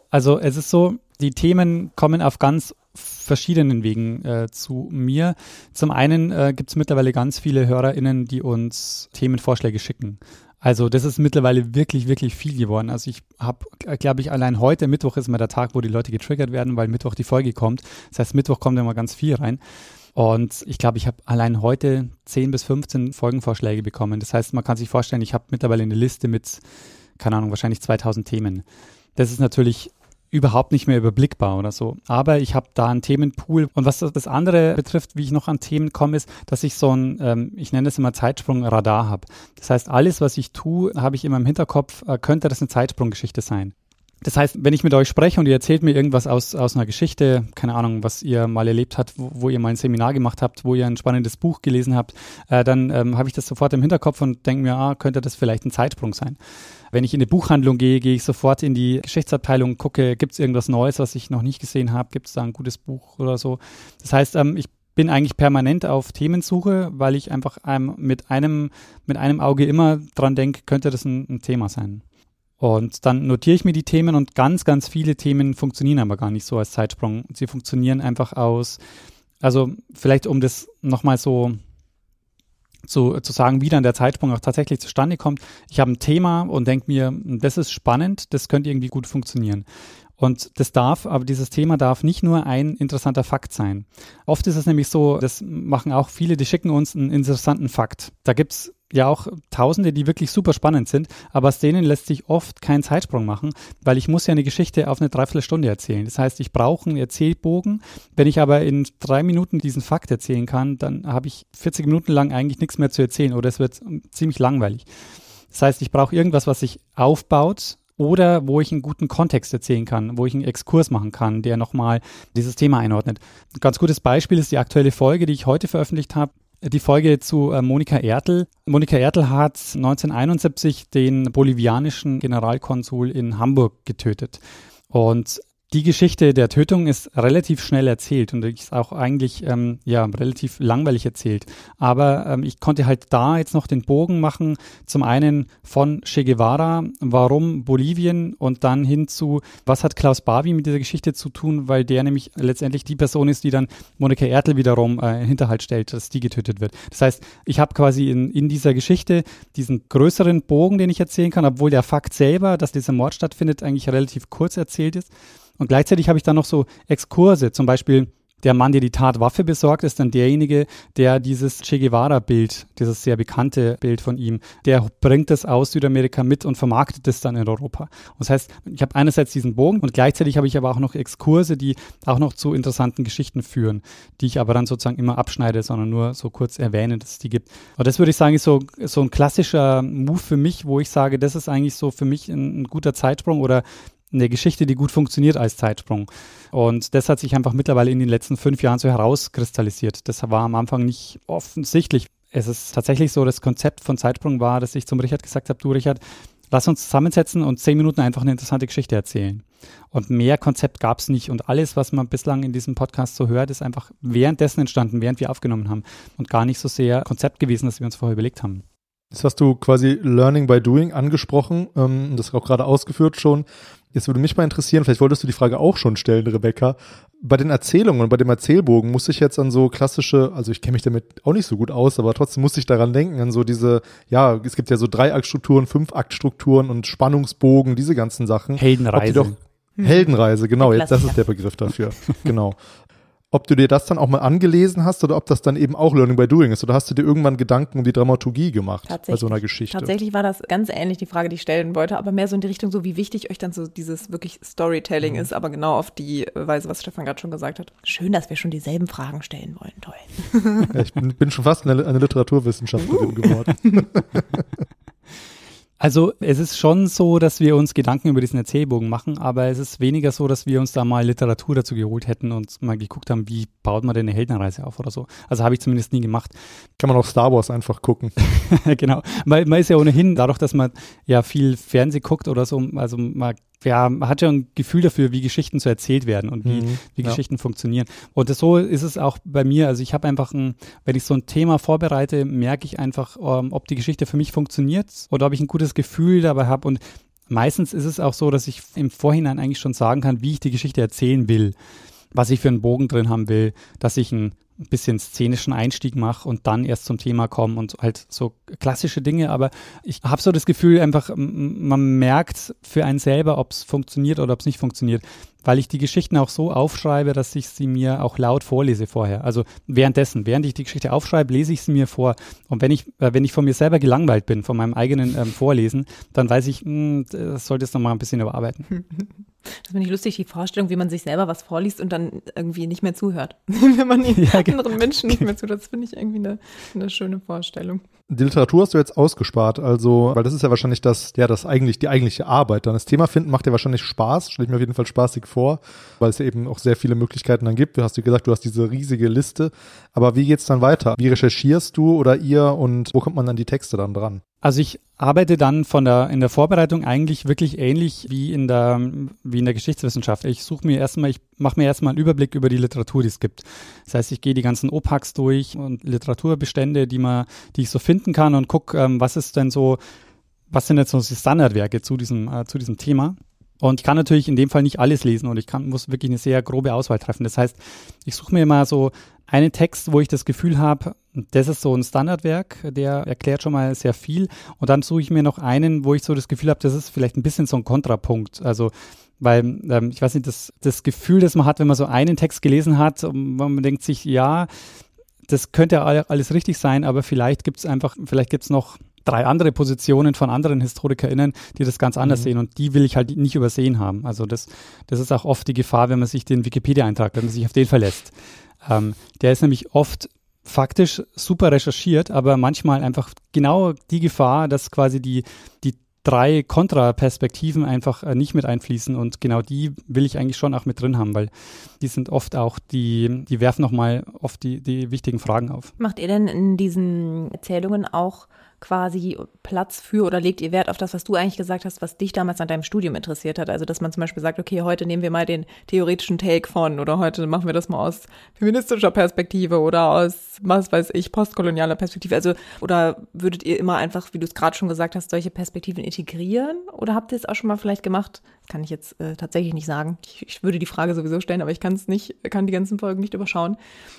Also es ist so, die Themen kommen auf ganz verschiedenen Wegen äh, zu mir. Zum einen äh, gibt es mittlerweile ganz viele HörerInnen, die uns Themenvorschläge schicken. Also das ist mittlerweile wirklich, wirklich viel geworden. Also ich habe, glaube ich, allein heute, Mittwoch ist mal der Tag, wo die Leute getriggert werden, weil Mittwoch die Folge kommt. Das heißt, Mittwoch kommt immer ganz viel rein. Und ich glaube, ich habe allein heute 10 bis 15 Folgenvorschläge bekommen. Das heißt, man kann sich vorstellen, ich habe mittlerweile eine Liste mit, keine Ahnung, wahrscheinlich 2000 Themen. Das ist natürlich überhaupt nicht mehr überblickbar oder so. Aber ich habe da einen Themenpool. Und was das andere betrifft, wie ich noch an Themen komme, ist, dass ich so ein, ähm, ich nenne es immer Zeitsprung-Radar habe. Das heißt, alles, was ich tue, habe ich immer im Hinterkopf, äh, könnte das eine Zeitsprunggeschichte sein. Das heißt, wenn ich mit euch spreche und ihr erzählt mir irgendwas aus, aus einer Geschichte, keine Ahnung, was ihr mal erlebt habt, wo, wo ihr mal ein Seminar gemacht habt, wo ihr ein spannendes Buch gelesen habt, äh, dann ähm, habe ich das sofort im Hinterkopf und denke mir, ah, könnte das vielleicht ein Zeitsprung sein. Wenn ich in eine Buchhandlung gehe, gehe ich sofort in die Geschichtsabteilung, gucke, gibt es irgendwas Neues, was ich noch nicht gesehen habe, gibt es da ein gutes Buch oder so. Das heißt, ähm, ich bin eigentlich permanent auf Themensuche, weil ich einfach ähm, mit, einem, mit einem Auge immer dran denke, könnte das ein, ein Thema sein. Und dann notiere ich mir die Themen und ganz, ganz viele Themen funktionieren aber gar nicht so als Zeitsprung. Sie funktionieren einfach aus, also vielleicht um das nochmal so zu, zu sagen, wie dann der Zeitsprung auch tatsächlich zustande kommt. Ich habe ein Thema und denke mir, das ist spannend, das könnte irgendwie gut funktionieren. Und das darf, aber dieses Thema darf nicht nur ein interessanter Fakt sein. Oft ist es nämlich so, das machen auch viele, die schicken uns einen interessanten Fakt. Da gibt's ja auch Tausende, die wirklich super spannend sind, aber aus denen lässt sich oft kein Zeitsprung machen, weil ich muss ja eine Geschichte auf eine Dreiviertelstunde erzählen. Das heißt, ich brauche einen Erzählbogen. Wenn ich aber in drei Minuten diesen Fakt erzählen kann, dann habe ich 40 Minuten lang eigentlich nichts mehr zu erzählen oder es wird ziemlich langweilig. Das heißt, ich brauche irgendwas, was sich aufbaut, oder wo ich einen guten Kontext erzählen kann, wo ich einen Exkurs machen kann, der nochmal dieses Thema einordnet. Ein ganz gutes Beispiel ist die aktuelle Folge, die ich heute veröffentlicht habe. Die Folge zu äh, Monika Ertel. Monika Ertel hat 1971 den bolivianischen Generalkonsul in Hamburg getötet. Und die Geschichte der Tötung ist relativ schnell erzählt und ist auch eigentlich ähm, ja relativ langweilig erzählt. Aber ähm, ich konnte halt da jetzt noch den Bogen machen. Zum einen von Che Guevara, warum Bolivien und dann hin zu, was hat Klaus Barbie mit dieser Geschichte zu tun, weil der nämlich letztendlich die Person ist, die dann Monika Ertel wiederum äh, in Hinterhalt stellt, dass die getötet wird. Das heißt, ich habe quasi in, in dieser Geschichte diesen größeren Bogen, den ich erzählen kann, obwohl der Fakt selber, dass dieser Mord stattfindet, eigentlich relativ kurz erzählt ist. Und gleichzeitig habe ich dann noch so Exkurse, zum Beispiel der Mann, der die Tatwaffe besorgt, ist dann derjenige, der dieses Che Guevara-Bild, dieses sehr bekannte Bild von ihm, der bringt das aus Südamerika mit und vermarktet es dann in Europa. Und das heißt, ich habe einerseits diesen Bogen und gleichzeitig habe ich aber auch noch Exkurse, die auch noch zu interessanten Geschichten führen, die ich aber dann sozusagen immer abschneide, sondern nur so kurz erwähne, dass es die gibt. Und das würde ich sagen, ist so, so ein klassischer Move für mich, wo ich sage, das ist eigentlich so für mich ein, ein guter Zeitsprung oder eine Geschichte, die gut funktioniert als Zeitsprung. Und das hat sich einfach mittlerweile in den letzten fünf Jahren so herauskristallisiert. Das war am Anfang nicht offensichtlich. Es ist tatsächlich so, das Konzept von Zeitsprung war, dass ich zum Richard gesagt habe, du Richard, lass uns zusammensetzen und zehn Minuten einfach eine interessante Geschichte erzählen. Und mehr Konzept gab es nicht. Und alles, was man bislang in diesem Podcast so hört, ist einfach währenddessen entstanden, während wir aufgenommen haben. Und gar nicht so sehr Konzept gewesen, das wir uns vorher überlegt haben. Jetzt hast du quasi Learning by Doing angesprochen, ähm, das auch gerade ausgeführt schon. Jetzt würde mich mal interessieren, vielleicht wolltest du die Frage auch schon stellen, Rebecca. Bei den Erzählungen und bei dem Erzählbogen muss ich jetzt an so klassische, also ich kenne mich damit auch nicht so gut aus, aber trotzdem muss ich daran denken, an so diese, ja, es gibt ja so Dreiaktstrukturen, Fünfaktstrukturen und Spannungsbogen, diese ganzen Sachen. Heldenreise. Doch, Heldenreise, genau, jetzt das ist der Begriff dafür. genau. Ob du dir das dann auch mal angelesen hast oder ob das dann eben auch Learning by Doing ist. Oder hast du dir irgendwann Gedanken um die Dramaturgie gemacht bei so einer Geschichte? Tatsächlich war das ganz ähnlich die Frage, die ich stellen wollte, aber mehr so in die Richtung, so wie wichtig euch dann so dieses wirklich Storytelling mhm. ist, aber genau auf die Weise, was Stefan gerade schon gesagt hat. Schön, dass wir schon dieselben Fragen stellen wollen. Toll. Ja, ich bin, bin, schon fast eine, eine Literaturwissenschaftlerin uh. geworden. Also es ist schon so, dass wir uns Gedanken über diesen Erzählbogen machen, aber es ist weniger so, dass wir uns da mal Literatur dazu geholt hätten und mal geguckt haben, wie baut man denn eine Heldenreise auf oder so. Also habe ich zumindest nie gemacht. Kann man auch Star Wars einfach gucken. genau. Man, man ist ja ohnehin, dadurch, dass man ja viel Fernseh guckt oder so, also man ja, man hat ja ein Gefühl dafür, wie Geschichten so erzählt werden und wie, mhm, wie ja. Geschichten funktionieren. Und das, so ist es auch bei mir. Also ich habe einfach ein, wenn ich so ein Thema vorbereite, merke ich einfach, ähm, ob die Geschichte für mich funktioniert oder ob ich ein gutes Gefühl dabei habe. Und meistens ist es auch so, dass ich im Vorhinein eigentlich schon sagen kann, wie ich die Geschichte erzählen will, was ich für einen Bogen drin haben will, dass ich ein ein bisschen szenischen Einstieg mache und dann erst zum Thema komme und halt so klassische Dinge. Aber ich habe so das Gefühl, einfach, man merkt für einen selber, ob es funktioniert oder ob es nicht funktioniert weil ich die Geschichten auch so aufschreibe, dass ich sie mir auch laut vorlese vorher. Also währenddessen, während ich die Geschichte aufschreibe, lese ich sie mir vor. Und wenn ich, äh, wenn ich von mir selber gelangweilt bin, von meinem eigenen ähm, Vorlesen, dann weiß ich, mh, hm, das sollte es nochmal ein bisschen überarbeiten. Das finde ich lustig, die Vorstellung, wie man sich selber was vorliest und dann irgendwie nicht mehr zuhört. wenn man den ja, anderen Menschen nicht mehr zuhört. Das finde ich irgendwie eine, eine schöne Vorstellung. Die Literatur hast du jetzt ausgespart, also, weil das ist ja wahrscheinlich das, ja, das eigentlich, die eigentliche Arbeit. Dann das Thema finden macht dir wahrscheinlich Spaß, stelle ich mir auf jeden Fall spaßig vor, weil es ja eben auch sehr viele Möglichkeiten dann gibt. Du hast dir gesagt, du hast diese riesige Liste. Aber wie geht's dann weiter? Wie recherchierst du oder ihr und wo kommt man dann die Texte dann dran? Also ich arbeite dann von der, in der Vorbereitung eigentlich wirklich ähnlich wie in der, wie in der Geschichtswissenschaft. Ich suche mir erstmal, ich mache mir erstmal einen Überblick über die Literatur, die es gibt. Das heißt, ich gehe die ganzen OPACs durch und Literaturbestände, die man, die ich so finden kann und gucke, ähm, was ist denn so, was sind jetzt so die Standardwerke zu diesem, äh, zu diesem Thema. Und ich kann natürlich in dem Fall nicht alles lesen und ich kann, muss wirklich eine sehr grobe Auswahl treffen. Das heißt, ich suche mir immer so einen Text, wo ich das Gefühl habe, das ist so ein Standardwerk, der erklärt schon mal sehr viel. Und dann suche ich mir noch einen, wo ich so das Gefühl habe, das ist vielleicht ein bisschen so ein Kontrapunkt. Also weil ähm, ich weiß nicht, das, das Gefühl, das man hat, wenn man so einen Text gelesen hat, man denkt sich, ja, das könnte alles richtig sein, aber vielleicht gibt es einfach, vielleicht gibt es noch drei andere Positionen von anderen HistorikerInnen, die das ganz anders mhm. sehen und die will ich halt nicht übersehen haben. Also das, das ist auch oft die Gefahr, wenn man sich den Wikipedia-Eintrag, wenn man sich auf den verlässt. Ähm, der ist nämlich oft faktisch super recherchiert, aber manchmal einfach genau die Gefahr, dass quasi die, die drei Kontraperspektiven einfach äh, nicht mit einfließen und genau die will ich eigentlich schon auch mit drin haben, weil die sind oft auch, die, die werfen nochmal oft die, die wichtigen Fragen auf. Macht ihr denn in diesen Erzählungen auch quasi Platz für oder legt ihr Wert auf das, was du eigentlich gesagt hast, was dich damals an deinem Studium interessiert hat? Also, dass man zum Beispiel sagt, okay, heute nehmen wir mal den theoretischen Take von oder heute machen wir das mal aus feministischer Perspektive oder aus, was weiß ich, postkolonialer Perspektive. Also, oder würdet ihr immer einfach, wie du es gerade schon gesagt hast, solche Perspektiven integrieren? Oder habt ihr es auch schon mal vielleicht gemacht? Kann ich jetzt äh, tatsächlich nicht sagen. Ich, ich würde die Frage sowieso stellen, aber ich kann es nicht, kann die ganzen Folgen nicht überschauen.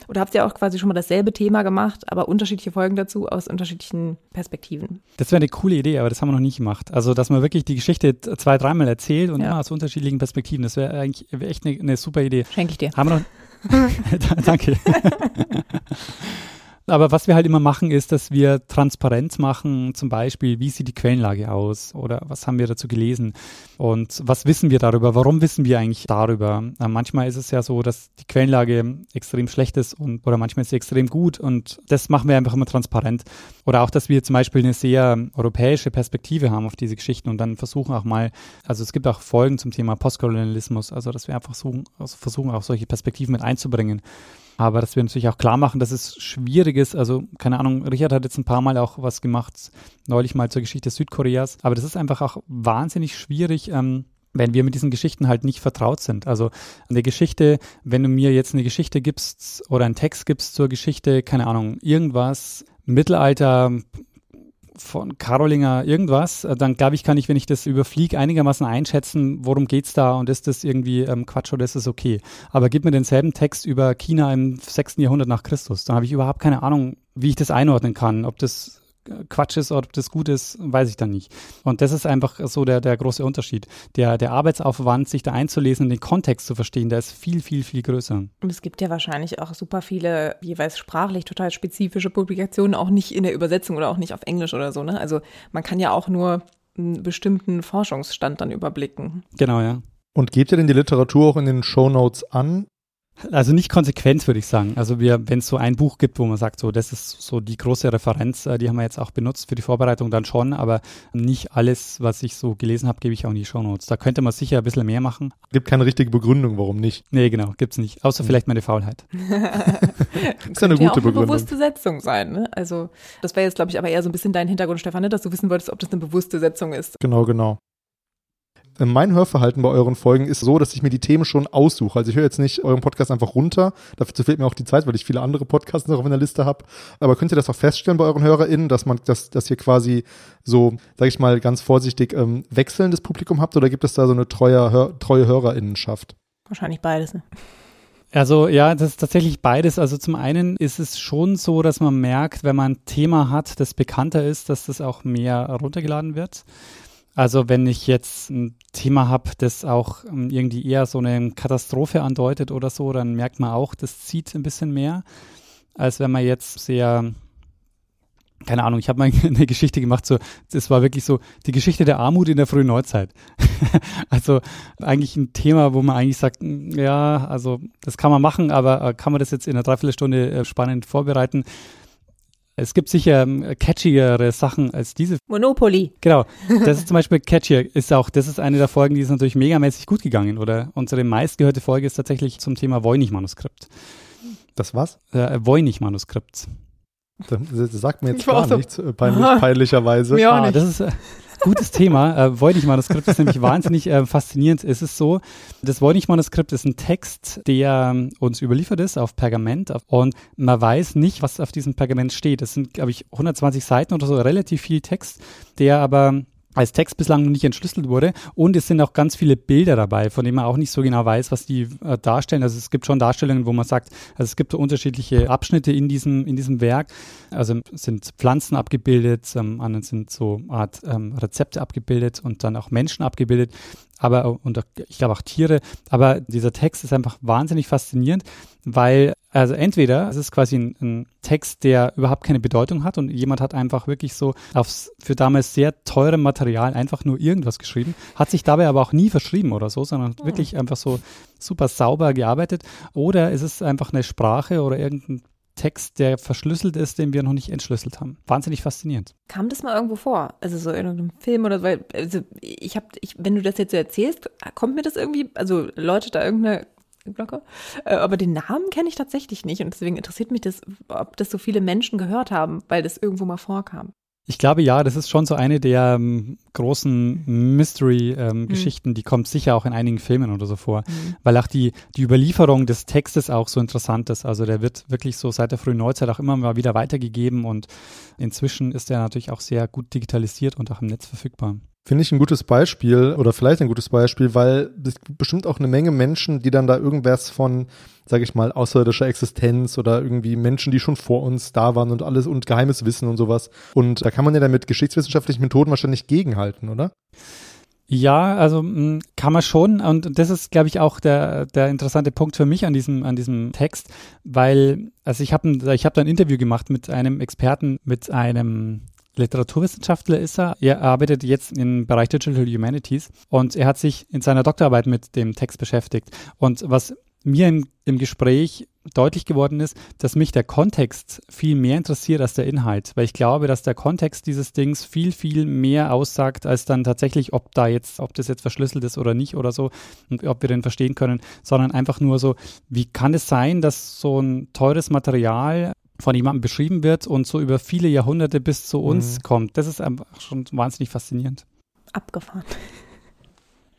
Oder habt ihr auch quasi schon mal dasselbe Thema gemacht, aber unterschiedliche Folgen dazu aus unterschiedlichen Perspektiven? Perspektiven. Das wäre eine coole Idee, aber das haben wir noch nicht gemacht. Also, dass man wirklich die Geschichte zwei, dreimal erzählt und ja. immer aus unterschiedlichen Perspektiven. Das wäre eigentlich wär echt eine, eine, super Idee. Schenke ich dir. Haben wir noch. Danke. Aber was wir halt immer machen, ist, dass wir Transparenz machen, zum Beispiel, wie sieht die Quellenlage aus oder was haben wir dazu gelesen und was wissen wir darüber, warum wissen wir eigentlich darüber. Äh, manchmal ist es ja so, dass die Quellenlage extrem schlecht ist und oder manchmal ist sie extrem gut und das machen wir einfach immer transparent. Oder auch, dass wir zum Beispiel eine sehr europäische Perspektive haben auf diese Geschichten und dann versuchen auch mal, also es gibt auch Folgen zum Thema Postkolonialismus, also dass wir einfach versuchen, also versuchen auch solche Perspektiven mit einzubringen. Aber dass wir natürlich auch klar machen, dass es schwierig ist. Also, keine Ahnung, Richard hat jetzt ein paar Mal auch was gemacht, neulich mal zur Geschichte Südkoreas. Aber das ist einfach auch wahnsinnig schwierig, ähm, wenn wir mit diesen Geschichten halt nicht vertraut sind. Also eine Geschichte, wenn du mir jetzt eine Geschichte gibst oder einen Text gibst zur Geschichte, keine Ahnung, irgendwas, Mittelalter, von Karolinger irgendwas, äh, dann glaube ich, kann ich, wenn ich das überfliege, einigermaßen einschätzen, worum geht's da und ist das irgendwie ähm, Quatsch oder ist das okay. Aber gib mir denselben Text über China im 6. Jahrhundert nach Christus, dann habe ich überhaupt keine Ahnung, wie ich das einordnen kann, ob das Quatsch ist oder ob das gut ist, weiß ich dann nicht. Und das ist einfach so der, der große Unterschied. Der, der Arbeitsaufwand, sich da einzulesen und den Kontext zu verstehen, der ist viel, viel, viel größer. Und es gibt ja wahrscheinlich auch super viele jeweils sprachlich total spezifische Publikationen, auch nicht in der Übersetzung oder auch nicht auf Englisch oder so. Ne? Also man kann ja auch nur einen bestimmten Forschungsstand dann überblicken. Genau, ja. Und gebt ihr denn die Literatur auch in den Show Notes an? Also nicht konsequent, würde ich sagen. Also wir, wenn es so ein Buch gibt, wo man sagt, so das ist so die große Referenz, äh, die haben wir jetzt auch benutzt für die Vorbereitung, dann schon, aber nicht alles, was ich so gelesen habe, gebe ich auch in die Shownotes. Da könnte man sicher ein bisschen mehr machen. Gibt keine richtige Begründung, warum nicht. Nee, genau, gibt's nicht. Außer hm. vielleicht meine Faulheit. ist ja eine gute ja auch Begründung. Eine bewusste Setzung sein, ne? Also das wäre jetzt, glaube ich, aber eher so ein bisschen dein Hintergrund, Stefan, ne? dass du wissen wolltest, ob das eine bewusste Setzung ist. Genau, genau. Äh, mein Hörverhalten bei euren Folgen ist so, dass ich mir die Themen schon aussuche. Also ich höre jetzt nicht euren Podcast einfach runter. Dafür fehlt mir auch die Zeit, weil ich viele andere Podcasts noch auf meiner Liste habe. Aber könnt ihr das auch feststellen bei euren HörerInnen, dass man, dass, dass ihr quasi so, sag ich mal, ganz vorsichtig ähm, wechselndes Publikum habt oder gibt es da so eine treue, Hör, treue HörerInnenschaft? Wahrscheinlich beides, ne? Also ja, das ist tatsächlich beides. Also zum einen ist es schon so, dass man merkt, wenn man ein Thema hat, das bekannter ist, dass das auch mehr runtergeladen wird. Also wenn ich jetzt ein Thema habe, das auch ähm, irgendwie eher so eine Katastrophe andeutet oder so, dann merkt man auch, das zieht ein bisschen mehr, als wenn man jetzt sehr, keine Ahnung, ich habe mal eine Geschichte gemacht, so, das war wirklich so die Geschichte der Armut in der frühen Neuzeit. also eigentlich ein Thema, wo man eigentlich sagt, hm, ja, also das kann man machen, aber äh, kann man das jetzt in einer Dreiviertelstunde äh, spannend vorbereiten? Es gibt sicher ähm, catchigere Sachen als diese. Monopoly. Genau. Das ist zum Beispiel catchier. Ist auch, das ist eine der Folgen, die ist natürlich megamäßig gut gegangen. Oder unsere meistgehörte Folge ist tatsächlich zum Thema Voynich-Manuskript. Das was? Äh, Voynich-Manuskript. Das, das sagt mir jetzt gar so. nichts, äh, peinlich, peinlicherweise. Mir auch ah, nicht. Das ist, äh, Gutes Thema. Äh, Voynich-Manuskript ist nämlich wahnsinnig äh, faszinierend. Es ist so, das Voynich-Manuskript ist ein Text, der ähm, uns überliefert ist auf Pergament und man weiß nicht, was auf diesem Pergament steht. Es sind, glaube ich, 120 Seiten oder so, relativ viel Text, der aber als Text bislang noch nicht entschlüsselt wurde. Und es sind auch ganz viele Bilder dabei, von denen man auch nicht so genau weiß, was die äh, darstellen. Also es gibt schon Darstellungen, wo man sagt, also es gibt unterschiedliche Abschnitte in diesem, in diesem Werk. Also sind Pflanzen abgebildet, ähm, anderen sind so Art ähm, Rezepte abgebildet und dann auch Menschen abgebildet aber und ich glaube auch Tiere. Aber dieser Text ist einfach wahnsinnig faszinierend, weil also entweder es ist quasi ein, ein, Text, der überhaupt keine Bedeutung hat und jemand hat einfach wirklich so aufs für damals sehr teurem Material einfach nur irgendwas geschrieben, hat sich dabei aber auch nie verschrieben oder so, sondern oh. wirklich einfach so super sauber gearbeitet. Oder es ist einfach eine Sprache oder irgendein Text, der verschlüsselt ist, den wir noch nicht entschlüsselt haben. Wahnsinnig faszinierend. Kam das mal irgendwo vor? Also so in einem Film oder so? Also ich habe, wenn du das jetzt so erzählst, kommt mir das irgendwie, also läutet da irgendeine Glocke? Äh, aber den Namen kenne ich tatsächlich nicht und deswegen interessiert mich das, ob das so viele Menschen gehört haben, weil das irgendwo mal vorkam. Ich glaube ja, das ist schon so eine der ähm, großen Mystery-Geschichten, ähm, mhm. die kommt sicher auch in einigen Filmen oder so vor, mhm. weil auch die, die Überlieferung des Textes auch so interessant ist. Also der wird wirklich so seit der frühen Neuzeit auch immer mal wieder weitergegeben und inzwischen ist er natürlich auch sehr gut digitalisiert und auch im Netz verfügbar. Finde ich ein gutes Beispiel oder vielleicht ein gutes Beispiel, weil es bestimmt auch eine Menge Menschen, die dann da irgendwas von, sage ich mal, außerirdischer Existenz oder irgendwie Menschen, die schon vor uns da waren und alles und geheimes Wissen und sowas. Und da kann man ja dann mit geschichtswissenschaftlichen Methoden wahrscheinlich gegenhalten, oder? Ja, also mm, kann man schon. Und das ist, glaube ich, auch der, der interessante Punkt für mich an diesem, an diesem Text, weil, also ich habe ich hab da ein Interview gemacht mit einem Experten, mit einem Literaturwissenschaftler ist er. Er arbeitet jetzt im Bereich Digital Humanities und er hat sich in seiner Doktorarbeit mit dem Text beschäftigt. Und was mir im, im Gespräch deutlich geworden ist, dass mich der Kontext viel mehr interessiert als der Inhalt, weil ich glaube, dass der Kontext dieses Dings viel, viel mehr aussagt, als dann tatsächlich, ob da jetzt, ob das jetzt verschlüsselt ist oder nicht oder so und ob wir den verstehen können, sondern einfach nur so, wie kann es sein, dass so ein teures Material von jemandem beschrieben wird und so über viele Jahrhunderte bis zu uns mhm. kommt. Das ist einfach schon wahnsinnig faszinierend. Abgefahren.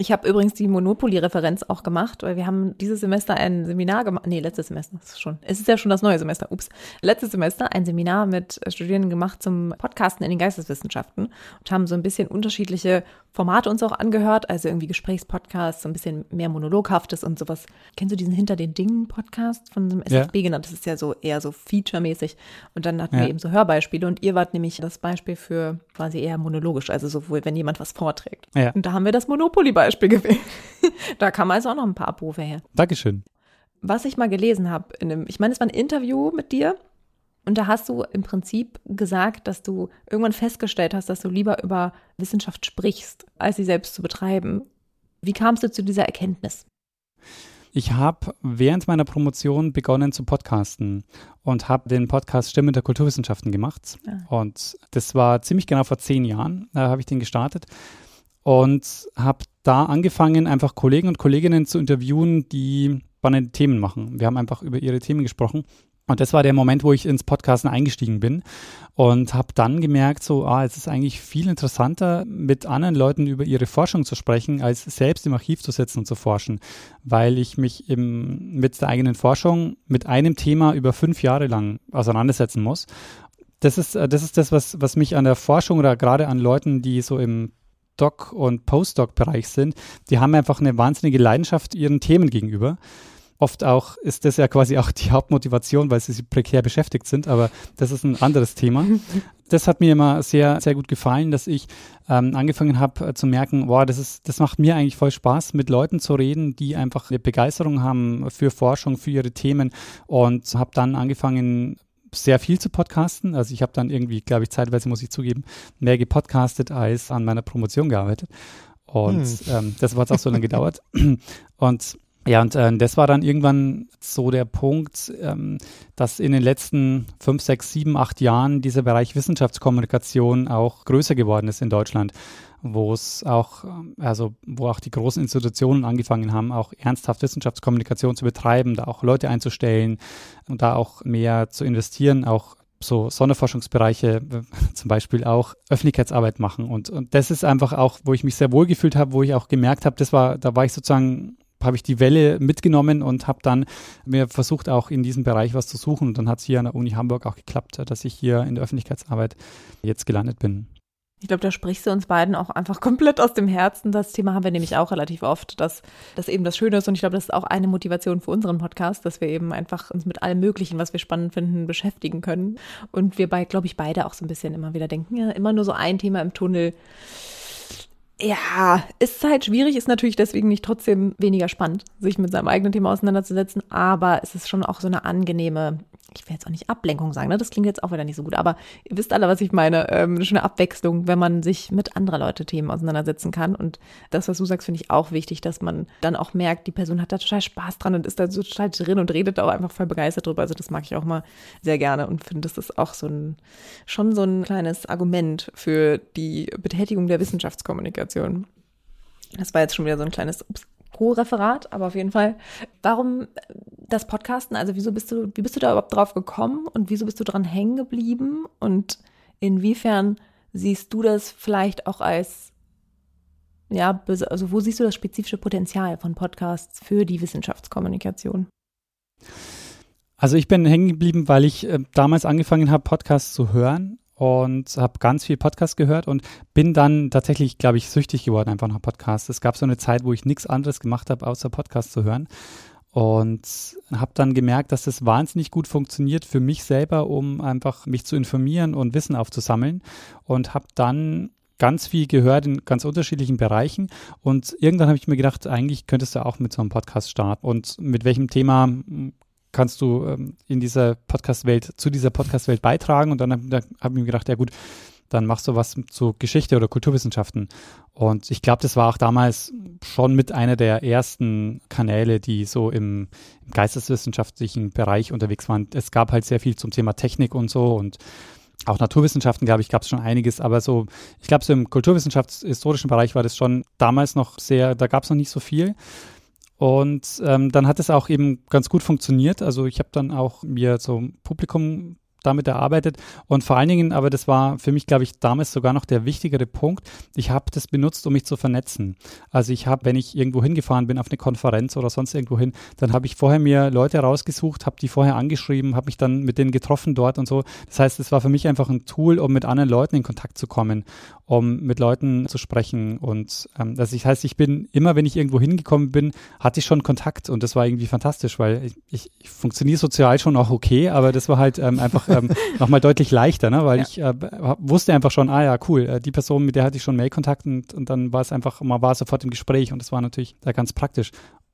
Ich habe übrigens die Monopoly-Referenz auch gemacht, weil wir haben dieses Semester ein Seminar gemacht. Nee, letztes Semester, ist schon. Es ist ja schon das neue Semester. Ups. Letztes Semester ein Seminar mit Studierenden gemacht zum Podcasten in den Geisteswissenschaften und haben so ein bisschen unterschiedliche Formate uns auch angehört, also irgendwie Gesprächspodcasts, so ein bisschen mehr Monologhaftes und sowas. Kennst du diesen Hinter den Dingen Podcast von dem SFB ja. genannt? Das ist ja so eher so featuremäßig. Und dann hatten ja. wir eben so Hörbeispiele und ihr wart nämlich das Beispiel für quasi eher monologisch, also sowohl, wenn jemand was vorträgt. Ja. Und da haben wir das Monopoly-Beispiel gewählt. da kam also auch noch ein paar Abrufe her. Dankeschön. Was ich mal gelesen habe, ich meine, es war ein Interview mit dir und da hast du im Prinzip gesagt, dass du irgendwann festgestellt hast, dass du lieber über Wissenschaft sprichst, als sie selbst zu betreiben. Wie kamst du zu dieser Erkenntnis? Ich habe während meiner Promotion begonnen zu podcasten und habe den Podcast Stimme der Kulturwissenschaften gemacht. Ah. Und das war ziemlich genau vor zehn Jahren, da habe ich den gestartet und habe da angefangen, einfach Kollegen und Kolleginnen zu interviewen, die spannende Themen machen. Wir haben einfach über ihre Themen gesprochen und das war der Moment, wo ich ins Podcasten eingestiegen bin und habe dann gemerkt, so, ah, es ist eigentlich viel interessanter, mit anderen Leuten über ihre Forschung zu sprechen, als selbst im Archiv zu sitzen und zu forschen, weil ich mich im, mit der eigenen Forschung mit einem Thema über fünf Jahre lang auseinandersetzen muss. Das ist, äh, das ist das, was, was mich an der Forschung oder gerade an Leuten, die so im Doc- und Postdoc-Bereich sind, die haben einfach eine wahnsinnige Leidenschaft ihren Themen gegenüber oft auch ist das ja quasi auch die Hauptmotivation, weil sie prekär beschäftigt sind, aber das ist ein anderes Thema. Das hat mir immer sehr, sehr gut gefallen, dass ich ähm, angefangen habe äh, zu merken, wow, das ist, das macht mir eigentlich voll Spaß, mit Leuten zu reden, die einfach eine Begeisterung haben für Forschung, für ihre Themen und habe dann angefangen, sehr viel zu podcasten. Also ich habe dann irgendwie, glaube ich, zeitweise muss ich zugeben, mehr gepodcastet als an meiner Promotion gearbeitet. Und hm. ähm, das hat auch so lange gedauert. Und ja, und äh, das war dann irgendwann so der Punkt, ähm, dass in den letzten fünf, sechs, sieben, acht Jahren dieser Bereich Wissenschaftskommunikation auch größer geworden ist in Deutschland, wo es auch, also wo auch die großen Institutionen angefangen haben, auch ernsthaft Wissenschaftskommunikation zu betreiben, da auch Leute einzustellen und da auch mehr zu investieren, auch so Sonderforschungsbereiche zum Beispiel auch Öffentlichkeitsarbeit machen. Und, und das ist einfach auch, wo ich mich sehr wohl gefühlt habe, wo ich auch gemerkt habe, das war, da war ich sozusagen habe ich die Welle mitgenommen und habe dann mir versucht, auch in diesem Bereich was zu suchen. Und dann hat es hier an der Uni Hamburg auch geklappt, dass ich hier in der Öffentlichkeitsarbeit jetzt gelandet bin. Ich glaube, da sprichst du uns beiden auch einfach komplett aus dem Herzen. Das Thema haben wir nämlich auch relativ oft, dass das eben das Schöne ist. Und ich glaube, das ist auch eine Motivation für unseren Podcast, dass wir eben einfach uns mit allem Möglichen, was wir spannend finden, beschäftigen können. Und wir bei, glaube ich, beide auch so ein bisschen immer wieder denken, ja, immer nur so ein Thema im Tunnel ja, ist halt schwierig, ist natürlich deswegen nicht trotzdem weniger spannend, sich mit seinem eigenen Thema auseinanderzusetzen, aber es ist schon auch so eine angenehme ich will jetzt auch nicht Ablenkung sagen, ne? das klingt jetzt auch wieder nicht so gut, aber ihr wisst alle, was ich meine. Ähm, schöne Abwechslung, wenn man sich mit anderer Leute Themen auseinandersetzen kann. Und das, was du sagst, finde ich auch wichtig, dass man dann auch merkt, die Person hat da total Spaß dran und ist da so total drin und redet auch einfach voll begeistert drüber. Also das mag ich auch mal sehr gerne und finde, das ist auch so ein, schon so ein kleines Argument für die Betätigung der Wissenschaftskommunikation. Das war jetzt schon wieder so ein kleines ups, Co-Referat, aber auf jeden Fall. Warum das Podcasten? Also wieso bist du, wie bist du da überhaupt drauf gekommen und wieso bist du dran hängen geblieben? Und inwiefern siehst du das vielleicht auch als, ja, also wo siehst du das spezifische Potenzial von Podcasts für die Wissenschaftskommunikation? Also ich bin hängen geblieben, weil ich äh, damals angefangen habe, Podcasts zu hören und habe ganz viel Podcast gehört und bin dann tatsächlich, glaube ich, süchtig geworden einfach nach Podcasts. Es gab so eine Zeit, wo ich nichts anderes gemacht habe, außer Podcast zu hören und habe dann gemerkt, dass das wahnsinnig gut funktioniert für mich selber, um einfach mich zu informieren und Wissen aufzusammeln und habe dann ganz viel gehört in ganz unterschiedlichen Bereichen und irgendwann habe ich mir gedacht, eigentlich könntest du auch mit so einem Podcast starten und mit welchem Thema kannst du ähm, in dieser Podcast-Welt, zu dieser Podcast-Welt beitragen. Und dann habe hab ich mir gedacht, ja gut, dann machst du was zu Geschichte oder Kulturwissenschaften. Und ich glaube, das war auch damals schon mit einer der ersten Kanäle, die so im, im, geisteswissenschaftlichen Bereich unterwegs waren. Es gab halt sehr viel zum Thema Technik und so und auch Naturwissenschaften, glaube ich, gab es schon einiges, aber so, ich glaube, so im kulturwissenschaftshistorischen Bereich war das schon damals noch sehr, da gab es noch nicht so viel. Und ähm, dann hat es auch eben ganz gut funktioniert. Also ich habe dann auch mir so Publikum damit erarbeitet. Und vor allen Dingen, aber das war für mich, glaube ich, damals sogar noch der wichtigere Punkt. Ich habe das benutzt, um mich zu vernetzen. Also ich habe, wenn ich irgendwo hingefahren bin auf eine Konferenz oder sonst irgendwo hin, dann habe ich vorher mir Leute rausgesucht, habe die vorher angeschrieben, habe mich dann mit denen getroffen dort und so. Das heißt, es war für mich einfach ein Tool, um mit anderen Leuten in Kontakt zu kommen, um mit Leuten zu sprechen. Und ähm, das heißt, ich bin immer, wenn ich irgendwo hingekommen bin, hatte ich schon Kontakt und das war irgendwie fantastisch, weil ich, ich, ich funktioniere sozial schon auch okay, aber das war halt ähm, einfach ähm, nochmal deutlich leichter, ne? weil ja. ich äh, wusste einfach schon, ah ja, cool, äh, die Person, mit der hatte ich schon Mailkontakt und, und dann war es einfach, man war sofort im Gespräch und das war natürlich da ganz praktisch.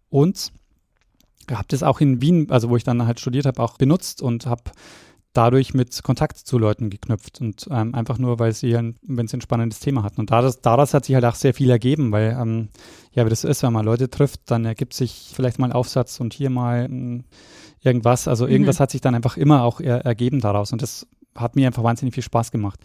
Und habe das auch in Wien, also wo ich dann halt studiert habe, auch benutzt und habe dadurch mit Kontakt zu Leuten geknüpft und ähm, einfach nur, weil sie, wenn sie ein spannendes Thema hatten. Und daraus, daraus hat sich halt auch sehr viel ergeben, weil ähm, ja, wie das ist, wenn man Leute trifft, dann ergibt sich vielleicht mal ein Aufsatz und hier mal hm, irgendwas. Also mhm. irgendwas hat sich dann einfach immer auch er, ergeben daraus und das hat mir einfach wahnsinnig viel Spaß gemacht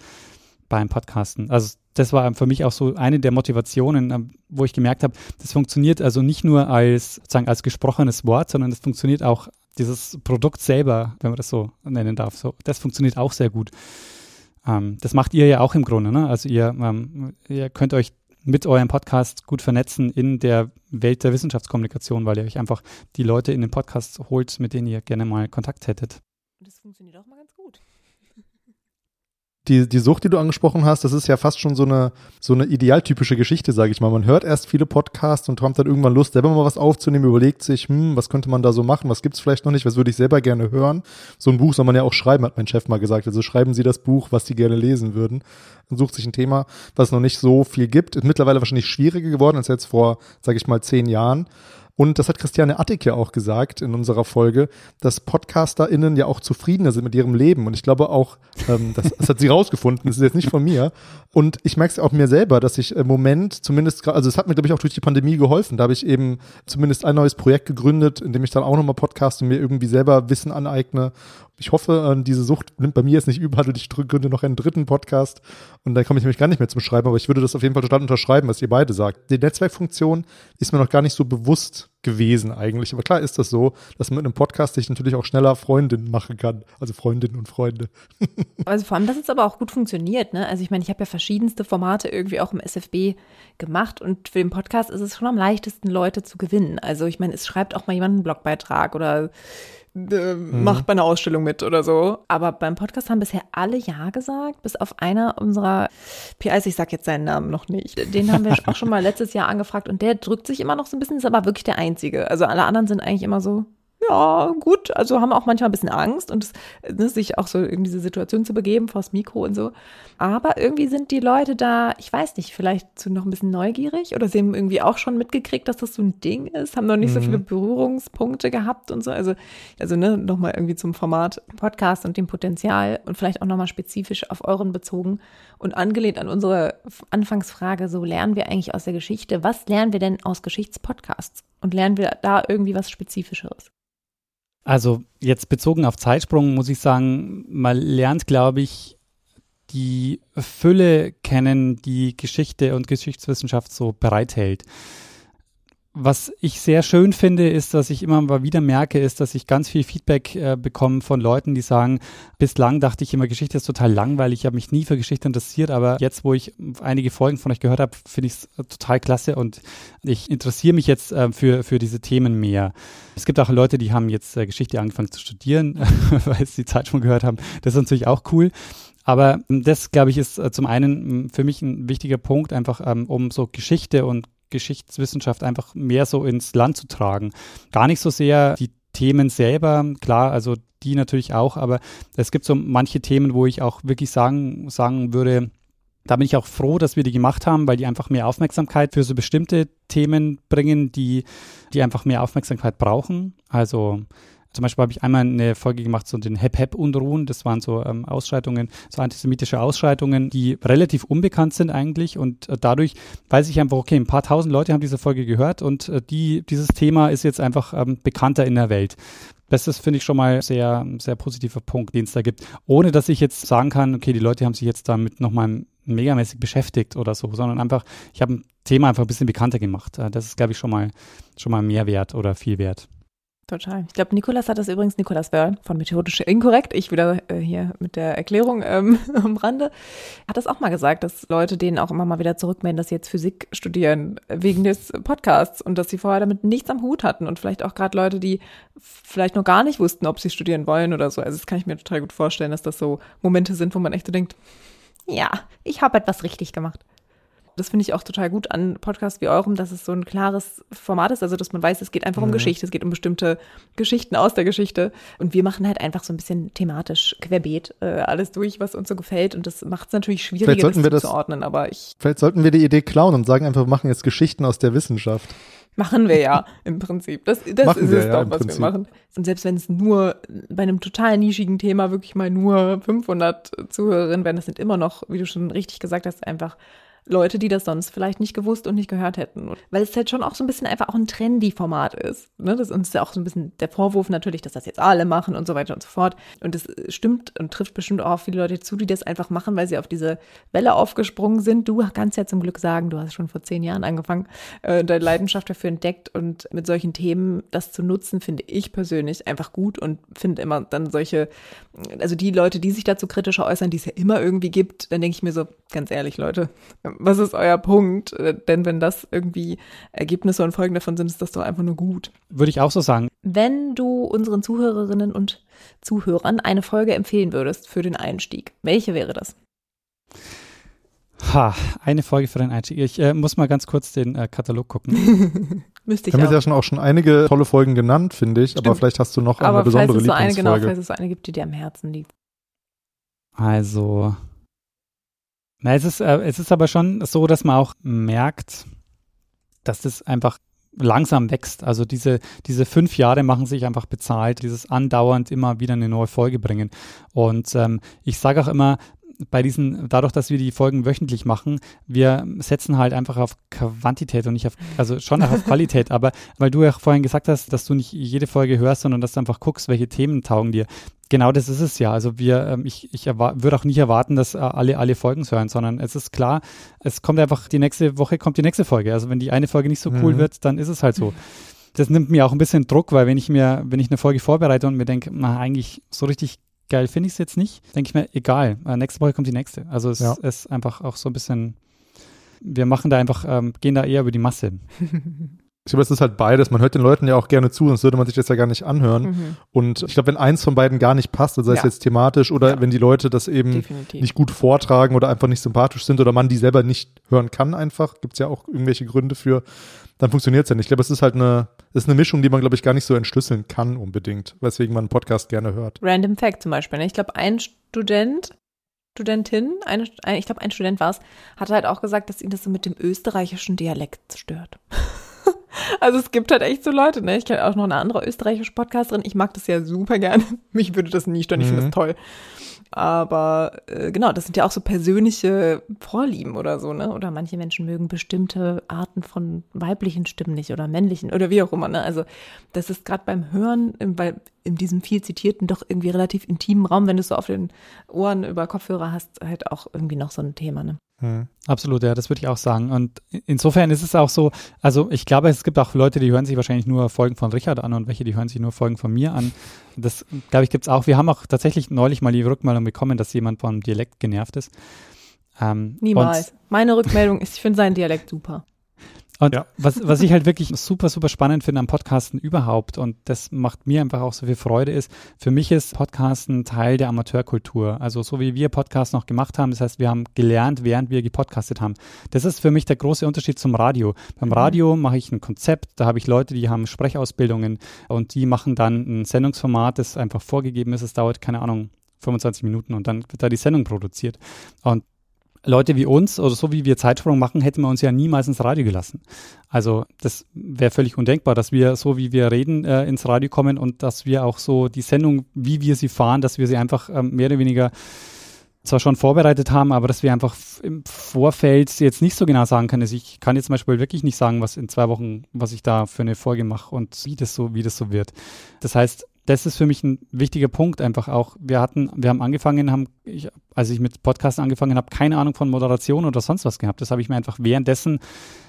beim Podcasten. Also das war für mich auch so eine der Motivationen, ähm, wo ich gemerkt habe, das funktioniert also nicht nur als sozusagen als gesprochenes Wort, sondern es funktioniert auch dieses Produkt selber, wenn man das so nennen darf. So, das funktioniert auch sehr gut. Ähm, das macht ihr ja auch im Grunde. Ne? Also ihr, ähm, ihr könnt euch mit eurem Podcast gut vernetzen in der Welt der Wissenschaftskommunikation, weil ihr euch einfach die Leute in den Podcast holt, mit denen ihr gerne mal Kontakt hättet. Das funktioniert auch mal ganz gut die, die Sucht, die du angesprochen hast, das ist ja fast schon so eine, so eine idealtypische Geschichte, sage ich mal. Man hört erst viele Podcasts und kommt dann irgendwann Lust, selber mal was aufzunehmen, überlegt sich, hm, was könnte man da so machen, was gibt's vielleicht noch nicht, was würde ich selber gerne hören. So ein Buch soll man ja auch schreiben, hat mein Chef mal gesagt. Also schreiben Sie das Buch, was Sie gerne lesen würden. Und sucht sich ein Thema, was noch nicht so viel gibt. Ist mittlerweile wahrscheinlich schwieriger geworden als jetzt vor, sage ich mal, zehn Jahren. Und das hat Christiane Attig ja auch gesagt in unserer Folge, dass PodcasterInnen ja auch zufriedener sind mit ihrem Leben. Und ich glaube auch, ähm, das, das hat sie rausgefunden, das ist jetzt nicht von mir. Und ich merke es auch mir selber, dass ich im Moment zumindest, also es hat mir, glaube ich, auch durch die Pandemie geholfen. Da habe ich eben zumindest ein neues Projekt gegründet, in dem ich dann auch nochmal podcast und mir irgendwie selber Wissen aneigne ich hoffe, diese Sucht nimmt bei mir jetzt nicht überall und ich gründe noch einen dritten Podcast und dann komme ich nämlich gar nicht mehr zum Schreiben, aber ich würde das auf jeden Fall total unterschreiben, was ihr beide sagt. Die Netzwerkfunktion ist mir noch gar nicht so bewusst gewesen eigentlich, aber klar ist das so, dass man mit einem Podcast sich natürlich auch schneller Freundinnen machen kann, also Freundinnen und Freunde. also vor allem, dass es aber auch gut funktioniert, ne? Also ich meine, ich habe ja verschiedenste Formate irgendwie auch im SFB gemacht und für den Podcast ist es schon am leichtesten, Leute zu gewinnen. Also ich meine, es schreibt auch mal jemand einen Blogbeitrag oder äh, mhm. macht bei einer Ausstellung mit oder so. Aber beim Podcast haben bisher alle Ja gesagt, bis auf einer unserer PIs, ich sag jetzt seinen Namen noch nicht. Den haben wir auch schon mal letztes Jahr angefragt und der drückt sich immer noch so ein bisschen, ist aber wirklich der Einzige. Also alle anderen sind eigentlich immer so, ja, gut, also haben auch manchmal ein bisschen Angst und ne, sich auch so in diese Situation zu begeben, vors Mikro und so. Aber irgendwie sind die Leute da, ich weiß nicht, vielleicht noch ein bisschen neugierig oder sie haben irgendwie auch schon mitgekriegt, dass das so ein Ding ist, haben noch nicht mhm. so viele Berührungspunkte gehabt und so. Also, also ne, nochmal irgendwie zum Format Podcast und dem Potenzial und vielleicht auch nochmal spezifisch auf euren bezogen und angelehnt an unsere Anfangsfrage, so lernen wir eigentlich aus der Geschichte, was lernen wir denn aus Geschichtspodcasts? Und lernen wir da irgendwie was Spezifischeres? Also jetzt bezogen auf Zeitsprung muss ich sagen, man lernt, glaube ich, die Fülle kennen, die Geschichte und Geschichtswissenschaft so bereithält. Was ich sehr schön finde, ist, dass ich immer mal wieder merke, ist, dass ich ganz viel Feedback äh, bekomme von Leuten, die sagen, bislang dachte ich immer, Geschichte ist total langweilig, ich habe mich nie für Geschichte interessiert, aber jetzt, wo ich einige Folgen von euch gehört habe, finde ich es äh, total klasse und ich interessiere mich jetzt äh, für, für diese Themen mehr. Es gibt auch Leute, die haben jetzt äh, Geschichte angefangen zu studieren, weil sie die Zeit schon gehört haben. Das ist natürlich auch cool. Aber ähm, das, glaube ich, ist äh, zum einen für mich ein wichtiger Punkt, einfach ähm, um so Geschichte und Geschichtswissenschaft einfach mehr so ins Land zu tragen. Gar nicht so sehr die Themen selber, klar, also die natürlich auch, aber es gibt so manche Themen, wo ich auch wirklich sagen, sagen würde, da bin ich auch froh, dass wir die gemacht haben, weil die einfach mehr Aufmerksamkeit für so bestimmte Themen bringen, die, die einfach mehr Aufmerksamkeit brauchen. Also zum Beispiel habe ich einmal eine Folge gemacht zu den Hep-Hep-Unruhen. Das waren so ähm, Ausschreitungen, so antisemitische Ausschreitungen, die relativ unbekannt sind eigentlich. Und äh, dadurch weiß ich einfach, okay, ein paar tausend Leute haben diese Folge gehört und äh, die, dieses Thema ist jetzt einfach ähm, bekannter in der Welt. Das ist, finde ich, schon mal sehr, sehr positiver Punkt, den es da gibt. Ohne, dass ich jetzt sagen kann, okay, die Leute haben sich jetzt damit nochmal megamäßig beschäftigt oder so, sondern einfach, ich habe ein Thema einfach ein bisschen bekannter gemacht. Äh, das ist, glaube ich, schon mal, schon mal mehr wert oder viel wert. Total. Ich glaube, Nikolas hat das übrigens, Nikolas Wörl von Methodisch Inkorrekt, ich wieder äh, hier mit der Erklärung ähm, am Rande, hat das auch mal gesagt, dass Leute denen auch immer mal wieder zurückmelden, dass sie jetzt Physik studieren wegen des Podcasts und dass sie vorher damit nichts am Hut hatten und vielleicht auch gerade Leute, die vielleicht noch gar nicht wussten, ob sie studieren wollen oder so. Also das kann ich mir total gut vorstellen, dass das so Momente sind, wo man echt so denkt, ja, ich habe etwas richtig gemacht. Das finde ich auch total gut an Podcasts wie eurem, dass es so ein klares Format ist, also dass man weiß, es geht einfach um Mhm. Geschichte, es geht um bestimmte Geschichten aus der Geschichte. Und wir machen halt einfach so ein bisschen thematisch querbeet äh, alles durch, was uns so gefällt. Und das macht es natürlich schwieriger, wir das- zuzuordnen. Aber ich Vielleicht sollten wir die Idee klauen und sagen einfach, wir machen jetzt Geschichten aus der Wissenschaft. machen wir ja im Prinzip. Das, das Machen ist wir es ja doch, was Prinzip. wir machen. Und selbst wenn es nur bei einem total nischigen Thema wirklich mal nur 500 Zuhörerinnen wären, das sind immer noch, wie du schon richtig gesagt hast, einfach Leute, die das sonst vielleicht nicht gewusst und nicht gehört hätten. Weil es halt schon auch so ein bisschen einfach auch ein Trendy-Format ist. Ne? Das ist ja auch so ein bisschen der Vorwurf natürlich, dass das jetzt alle machen und so weiter und so fort. Und das stimmt und trifft bestimmt auch viele Leute zu, die das einfach machen, weil sie auf diese Welle aufgesprungen sind. Du kannst ja zum Glück sagen, du hast schon vor zehn Jahren angefangen, äh, deine Leidenschaft dafür entdeckt und mit solchen Themen das zu nutzen, finde ich persönlich einfach gut und finde immer dann solche, also die Leute, die sich dazu kritischer äußern, die es ja immer irgendwie gibt, dann denke ich mir so, ganz ehrlich, Leute, was ist euer Punkt? Äh, Denn wenn das irgendwie Ergebnisse und Folgen davon sind, ist das doch einfach nur gut. Würde ich auch so sagen. Wenn du unseren Zuhörerinnen und Zuhörern eine Folge empfehlen würdest für den Einstieg, welche wäre das? Ha, eine Folge für den Einstieg. Ich äh, muss mal ganz kurz den äh, Katalog gucken. Müsste ich Wir haben ja schon auch schon einige tolle Folgen genannt, finde ich, aber Stimmt. vielleicht hast du noch eine Aber falls besondere es so eine, genau, falls es so eine gibt, die dir am Herzen liegt. Also, na, es ist, äh, es ist aber schon so, dass man auch merkt, dass das einfach langsam wächst. Also diese, diese fünf Jahre machen sich einfach bezahlt, dieses andauernd immer wieder eine neue Folge bringen. Und ähm, ich sage auch immer, bei diesen, dadurch, dass wir die Folgen wöchentlich machen, wir setzen halt einfach auf Quantität und nicht auf, also schon auf Qualität, aber weil du ja vorhin gesagt hast, dass du nicht jede Folge hörst, sondern dass du einfach guckst, welche Themen taugen dir. Genau das ist es ja. Also wir, ähm, ich, ich würde auch nicht erwarten, dass äh, alle alle Folgen hören, sondern es ist klar, es kommt einfach die nächste Woche kommt die nächste Folge. Also wenn die eine Folge nicht so cool Mhm. wird, dann ist es halt so. Das nimmt mir auch ein bisschen Druck, weil wenn ich mir, wenn ich eine Folge vorbereite und mir denke, na eigentlich so richtig geil finde ich es jetzt nicht, denke ich mir, egal, äh, nächste Woche kommt die nächste. Also es Ja. ist einfach auch so ein bisschen, wir machen da einfach, ähm, gehen da eher über die Masse. Ich glaube, es ist halt beides. Man hört den Leuten ja auch gerne zu, sonst würde man sich das ja gar nicht anhören. Mhm, Und ich glaube, wenn eins von beiden gar nicht passt, also sei es Ja. jetzt thematisch oder Ja. wenn die Leute das eben definitiv. nicht gut vortragen oder einfach nicht sympathisch sind oder man die selber nicht hören kann einfach, gibt es ja auch irgendwelche Gründe für, dann funktioniert es ja nicht. Ich glaube, es ist halt eine, es ist eine Mischung, die man, glaube ich, gar nicht so entschlüsseln kann unbedingt, weswegen man einen Podcast gerne hört. Random Fact zum Beispiel. Ne? Ich glaube, ein Student, Studentin, eine, ein, ich glaube, ein Student war es, hat halt auch gesagt, dass ihn das so mit dem österreichischen Dialekt stört. also es gibt halt echt so Leute, ne? Ich kenne auch noch eine andere österreichische Podcasterin. Ich mag das ja super gerne. Mich würde das nie stören. Ich finde Mhm. das toll. Aber äh, genau, das sind ja auch so persönliche Vorlieben oder so, ne? Oder manche Menschen mögen bestimmte Arten von weiblichen Stimmen nicht oder männlichen oder wie auch immer, ne? Also das ist gerade beim Hören, bei in diesem viel zitierten, doch irgendwie relativ intimen Raum, wenn du es so auf den Ohren über Kopfhörer hast, halt auch irgendwie noch so ein Thema, ne? Hm. Absolut, ja, das würde ich auch sagen. Und insofern ist es auch so, also ich glaube, es gibt auch Leute, die hören sich wahrscheinlich nur Folgen von Richard an und welche, die hören sich nur Folgen von mir an. Das, glaube ich, gibt es auch. Wir haben auch tatsächlich neulich mal die Rückmeldung bekommen, dass jemand vom Dialekt genervt ist. Ähm, Niemals. Meine Rückmeldung ist, ich finde seinen Dialekt super. Und Ja. was, was ich halt wirklich super, super spannend finde am Podcasten überhaupt und das macht mir einfach auch so viel Freude ist, für mich ist Podcasten Teil der Amateurkultur. Also so wie wir Podcasts noch gemacht haben, das heißt, wir haben gelernt, während wir gepodcastet haben. Das ist für mich der große Unterschied zum Radio. Beim Radio mache ich ein Konzept, da habe ich Leute, die haben Sprechausbildungen und die machen dann ein Sendungsformat, das einfach vorgegeben ist. Es dauert, keine Ahnung, 25 Minuten und dann wird da die Sendung produziert. Und Leute wie uns oder so wie wir Zeitsprung machen, hätten wir uns ja niemals ins Radio gelassen. Also das wäre völlig undenkbar, dass wir so wie wir reden äh, ins Radio kommen und dass wir auch so die Sendung, wie wir sie fahren, dass wir sie einfach ähm, mehr oder weniger zwar schon vorbereitet haben, aber dass wir einfach im Vorfeld jetzt nicht so genau sagen können. Also ich kann jetzt zum Beispiel wirklich nicht sagen, was in zwei Wochen, was ich da für eine Folge mache und wie das so, wie das so wird. Das heißt, das ist für mich ein wichtiger Punkt einfach auch. Wir hatten, wir haben angefangen, haben, ich, als ich mit Podcasts angefangen habe, keine Ahnung von Moderation oder sonst was gehabt. Das habe ich mir einfach währenddessen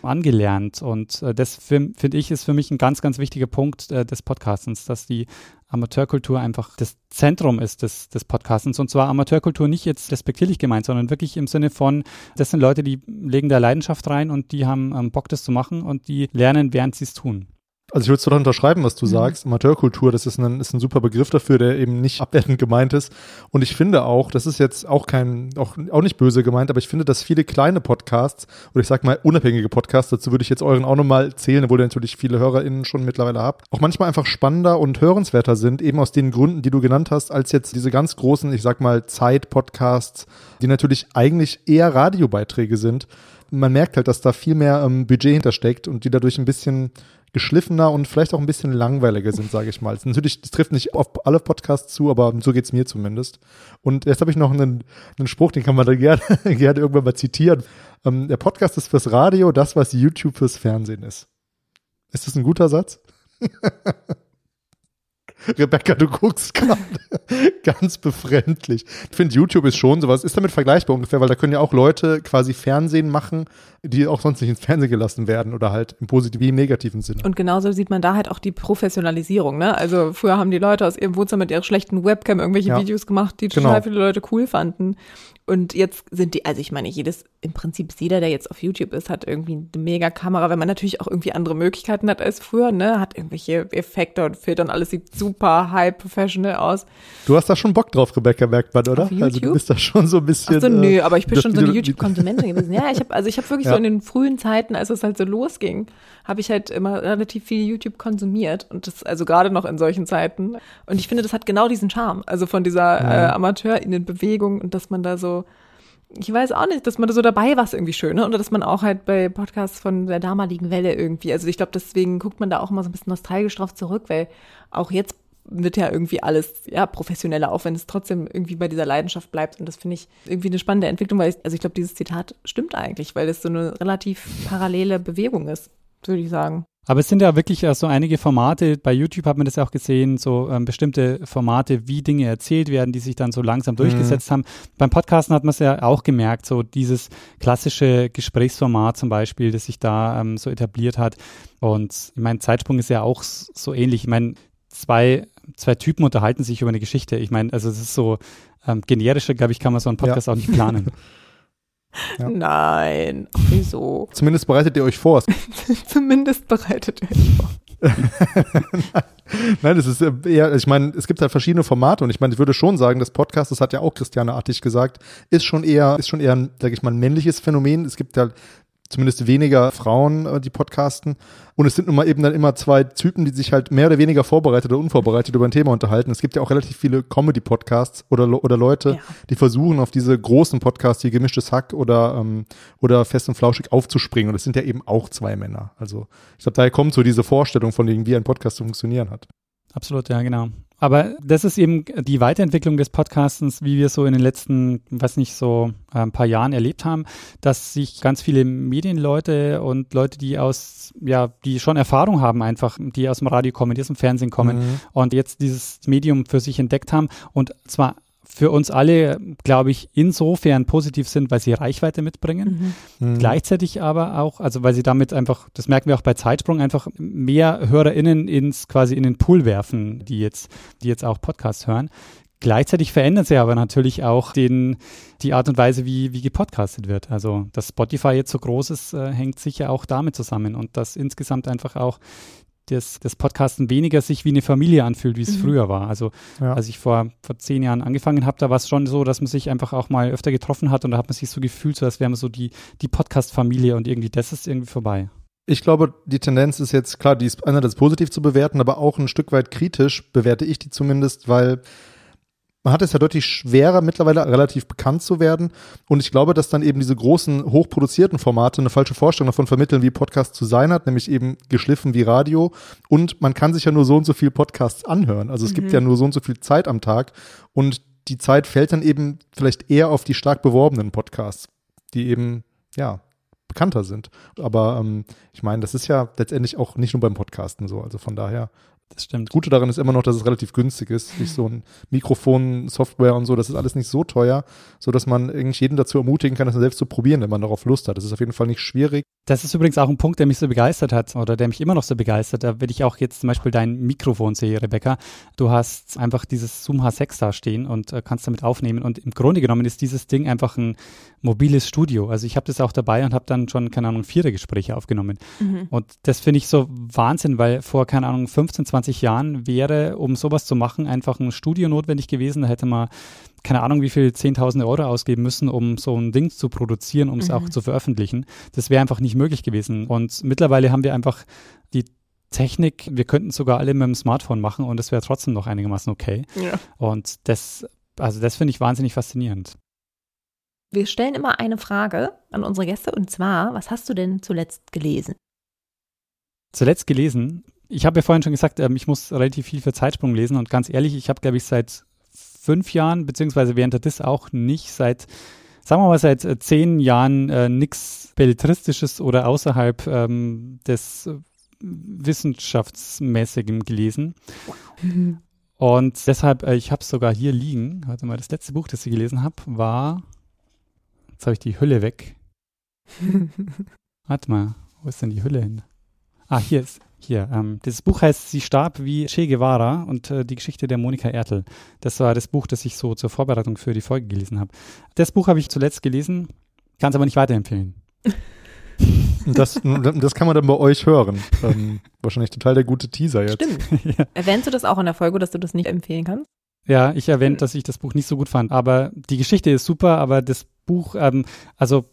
angelernt. Und äh, das finde ich ist für mich ein ganz, ganz wichtiger Punkt äh, des Podcastens, dass die Amateurkultur einfach das Zentrum ist des, des Podcastens. Und zwar Amateurkultur nicht jetzt respektierlich gemeint, sondern wirklich im Sinne von, das sind Leute, die legen da Leidenschaft rein und die haben ähm, Bock, das zu machen und die lernen, während sie es tun. Also ich würde total unterschreiben, was du mhm. sagst. Amateurkultur, das ist ein, ist ein super Begriff dafür, der eben nicht abwertend gemeint ist. Und ich finde auch, das ist jetzt auch kein, auch, auch nicht böse gemeint, aber ich finde, dass viele kleine Podcasts, oder ich sag mal unabhängige Podcasts, dazu würde ich jetzt euren auch nochmal zählen, obwohl ihr natürlich viele HörerInnen schon mittlerweile habt, auch manchmal einfach spannender und hörenswerter sind, eben aus den Gründen, die du genannt hast, als jetzt diese ganz großen, ich sag mal, Zeit-Podcasts, die natürlich eigentlich eher Radiobeiträge sind man merkt halt, dass da viel mehr ähm, Budget hintersteckt und die dadurch ein bisschen geschliffener und vielleicht auch ein bisschen langweiliger sind, sage ich mal. Natürlich, das trifft nicht auf alle Podcasts zu, aber so geht's mir zumindest. Und jetzt habe ich noch einen, einen Spruch, den kann man da gerne, gerne irgendwann mal zitieren. Ähm, der Podcast ist fürs Radio das, was YouTube fürs Fernsehen ist. Ist das ein guter Satz? Rebecca, du guckst gerade ganz befremdlich. Ich finde, YouTube ist schon sowas, ist damit vergleichbar ungefähr, weil da können ja auch Leute quasi Fernsehen machen, die auch sonst nicht ins Fernsehen gelassen werden oder halt im positiven wie im negativen Sinne. Und genauso sieht man da halt auch die Professionalisierung, ne? Also früher haben die Leute aus ihrem Wohnzimmer mit ihrer schlechten Webcam irgendwelche ja. Videos gemacht, die total genau. viele Leute cool fanden. Und jetzt sind die, also ich meine, jedes, im Prinzip jeder, der jetzt auf YouTube ist, hat irgendwie eine mega Kamera, wenn man natürlich auch irgendwie andere Möglichkeiten hat als früher, ne? Hat irgendwelche Effekte und Filter und alles sieht super high professional aus. Du hast da schon Bock drauf, Rebecca, merkt man, oder? Also du bist da schon so ein bisschen. Ach so, nö, äh, aber ich bin schon so eine YouTube-Konsumentin gewesen. Ja, ich habe, also ich habe wirklich ja. so in den frühen Zeiten, als es halt so losging, habe ich halt immer relativ viel YouTube konsumiert und das, also gerade noch in solchen Zeiten. Und ich finde, das hat genau diesen Charme, also von dieser ja. äh, Amateurinnenbewegung und dass man da so ich weiß auch nicht, dass man da so dabei war, irgendwie schön, ne? Oder dass man auch halt bei Podcasts von der damaligen Welle irgendwie, also ich glaube, deswegen guckt man da auch mal so ein bisschen nostalgisch drauf zurück, weil auch jetzt wird ja irgendwie alles ja professioneller, auch wenn es trotzdem irgendwie bei dieser Leidenschaft bleibt. Und das finde ich irgendwie eine spannende Entwicklung, weil ich, also ich glaube, dieses Zitat stimmt eigentlich, weil es so eine relativ parallele Bewegung ist, würde ich sagen. Aber es sind ja wirklich so einige Formate, bei YouTube hat man das ja auch gesehen, so ähm, bestimmte Formate, wie Dinge erzählt werden, die sich dann so langsam mhm. durchgesetzt haben. Beim Podcasten hat man es ja auch gemerkt, so dieses klassische Gesprächsformat zum Beispiel, das sich da ähm, so etabliert hat. Und ich meine, Zeitsprung ist ja auch so ähnlich. Ich meine, zwei, zwei Typen unterhalten sich über eine Geschichte. Ich meine, also es ist so ähm, generischer, glaube ich, kann man so einen Podcast ja. auch nicht planen. Ja. Nein, wieso? Zumindest bereitet ihr euch vor. Zumindest bereitet ihr euch vor. Nein, das ist äh, eher, ich meine, es gibt halt verschiedene Formate und ich meine, ich würde schon sagen, das Podcast, das hat ja auch Christiane Artig gesagt, ist schon eher, ist schon eher, sage ich mal, ein männliches Phänomen. Es gibt halt zumindest weniger Frauen, äh, die podcasten. Und es sind nun mal eben dann immer zwei Typen, die sich halt mehr oder weniger vorbereitet oder unvorbereitet über ein Thema unterhalten. Es gibt ja auch relativ viele Comedy-Podcasts oder, oder Leute, ja. die versuchen, auf diese großen Podcasts wie Gemischtes Hack oder, ähm, oder Fest und Flauschig aufzuspringen. Und das sind ja eben auch zwei Männer. Also ich glaube, daher kommt so diese Vorstellung von dem, wie ein Podcast zu funktionieren hat. Absolut, ja, genau. Aber das ist eben die Weiterentwicklung des Podcastens, wie wir so in den letzten, weiß nicht, so äh, ein paar Jahren erlebt haben, dass sich ganz viele Medienleute und Leute, die aus, ja, die schon Erfahrung haben einfach, die aus dem Radio kommen, die aus dem Fernsehen kommen mhm. und jetzt dieses Medium für sich entdeckt haben und zwar für uns alle, glaube ich, insofern positiv sind, weil sie Reichweite mitbringen. Mhm. Mhm. Gleichzeitig aber auch, also weil sie damit einfach, das merken wir auch bei Zeitsprung, einfach mehr HörerInnen ins quasi in den Pool werfen, die jetzt, die jetzt auch Podcasts hören. Gleichzeitig verändert sie aber natürlich auch den, die Art und Weise, wie, wie gepodcastet wird. Also, dass Spotify jetzt so groß ist, äh, hängt sicher auch damit zusammen und dass insgesamt einfach auch das, das Podcasten weniger sich wie eine Familie anfühlt, wie es mhm. früher war. Also ja. als ich vor, vor zehn Jahren angefangen habe, da war es schon so, dass man sich einfach auch mal öfter getroffen hat und da hat man sich so gefühlt, so als wäre man so die, die Podcast-Familie und irgendwie das ist irgendwie vorbei. Ich glaube, die Tendenz ist jetzt klar, die ist einerseits positiv zu bewerten, aber auch ein Stück weit kritisch bewerte ich die zumindest, weil man hat es ja deutlich schwerer, mittlerweile relativ bekannt zu werden. Und ich glaube, dass dann eben diese großen, hochproduzierten Formate eine falsche Vorstellung davon vermitteln, wie Podcast zu sein hat, nämlich eben geschliffen wie Radio. Und man kann sich ja nur so und so viel Podcasts anhören. Also es mhm. gibt ja nur so und so viel Zeit am Tag. Und die Zeit fällt dann eben vielleicht eher auf die stark beworbenen Podcasts, die eben, ja, bekannter sind. Aber ähm, ich meine, das ist ja letztendlich auch nicht nur beim Podcasten so. Also von daher Das stimmt. Das Gute daran ist immer noch, dass es relativ günstig ist. Nicht so ein Mikrofon, Software und so, das ist alles nicht so teuer, sodass man eigentlich jeden dazu ermutigen kann, das selbst zu probieren, wenn man darauf Lust hat. Das ist auf jeden Fall nicht schwierig. Das ist übrigens auch ein Punkt, der mich so begeistert hat oder der mich immer noch so begeistert. Da will ich auch jetzt zum Beispiel dein Mikrofon sehe, Rebecca. Du hast einfach dieses Zoom H6 da stehen und äh, kannst damit aufnehmen. Und im Grunde genommen ist dieses Ding einfach ein mobiles Studio. Also ich habe das auch dabei und habe dann schon, keine Ahnung, vier Gespräche aufgenommen. Mhm. Und das finde ich so Wahnsinn, weil vor, keine Ahnung, 15, 20 Jahren wäre, um sowas zu machen, einfach ein Studio notwendig gewesen. Da hätte man keine Ahnung, wie viel Zehntausende Euro ausgeben müssen, um so ein Ding zu produzieren, um es mhm. auch zu veröffentlichen. Das wäre einfach nicht möglich gewesen. Und mittlerweile haben wir einfach die Technik, wir könnten sogar alle mit dem Smartphone machen und es wäre trotzdem noch einigermaßen okay. Ja. Und das, also das finde ich wahnsinnig faszinierend. Wir stellen immer eine Frage an unsere Gäste und zwar, was hast du denn zuletzt gelesen? Zuletzt gelesen? Ich habe ja vorhin schon gesagt, ähm, ich muss relativ viel für Zeitsprung lesen und ganz ehrlich, ich habe, glaube ich, seit fünf Jahren, beziehungsweise während der DIS auch nicht seit, sagen wir mal, seit äh, zehn Jahren äh, nichts Belletristisches oder außerhalb ähm, des äh, Wissenschaftsmäßigem gelesen. Mhm. Und deshalb, äh, ich habe es sogar hier liegen. Warte mal, das letzte Buch, das ich gelesen habe, war, jetzt habe ich die Hülle weg. Warte mal, wo ist denn die Hülle hin? Ah, hier ist, hier, ähm, das Buch heißt Sie starb wie Che Guevara und äh, die Geschichte der Monika Ertel. Das war das Buch, das ich so zur Vorbereitung für die Folge gelesen habe. Das Buch habe ich zuletzt gelesen, kann es aber nicht weiterempfehlen. Das, das kann man dann bei euch hören. Ähm, wahrscheinlich total der gute Teaser jetzt. Stimmt. ja. Erwähnst du das auch in der Folge, dass du das nicht empfehlen kannst? Ja, ich erwähne, dass ich das Buch nicht so gut fand. Aber die Geschichte ist super, aber das Buch, ähm, also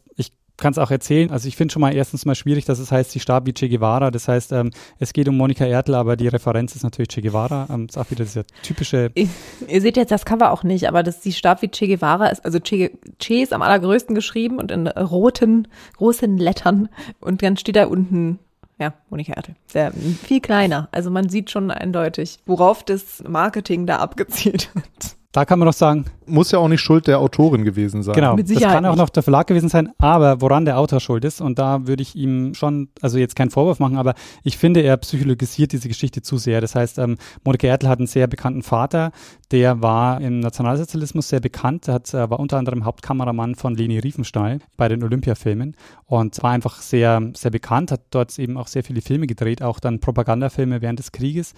kann es auch erzählen. Also ich finde schon mal erstens mal schwierig, dass es heißt, sie starb wie Che Guevara. Das heißt, ähm, es geht um Monika Ertel, aber die Referenz ist natürlich Che Guevara. Ähm, ist auch wieder dieser typische. Ich, ihr seht jetzt das Cover auch nicht, aber dass sie starb wie Che Guevara ist, also Che, che ist am allergrößten geschrieben und in roten, großen Lettern. Und dann steht da unten ja, Monika Ertel. Sehr viel kleiner. Also man sieht schon eindeutig, worauf das Marketing da abgezielt wird. Da kann man doch sagen. Muss ja auch nicht Schuld der Autorin gewesen sein. Genau, das kann auch noch der Verlag gewesen sein, aber woran der Autor schuld ist, und da würde ich ihm schon, also jetzt keinen Vorwurf machen, aber ich finde, er psychologisiert diese Geschichte zu sehr. Das heißt, ähm, Monika Ertel hat einen sehr bekannten Vater, der war im Nationalsozialismus sehr bekannt, der hat, äh, war unter anderem Hauptkameramann von Leni Riefenstahl bei den Olympiafilmen und war einfach sehr, sehr bekannt, hat dort eben auch sehr viele Filme gedreht, auch dann Propagandafilme während des Krieges.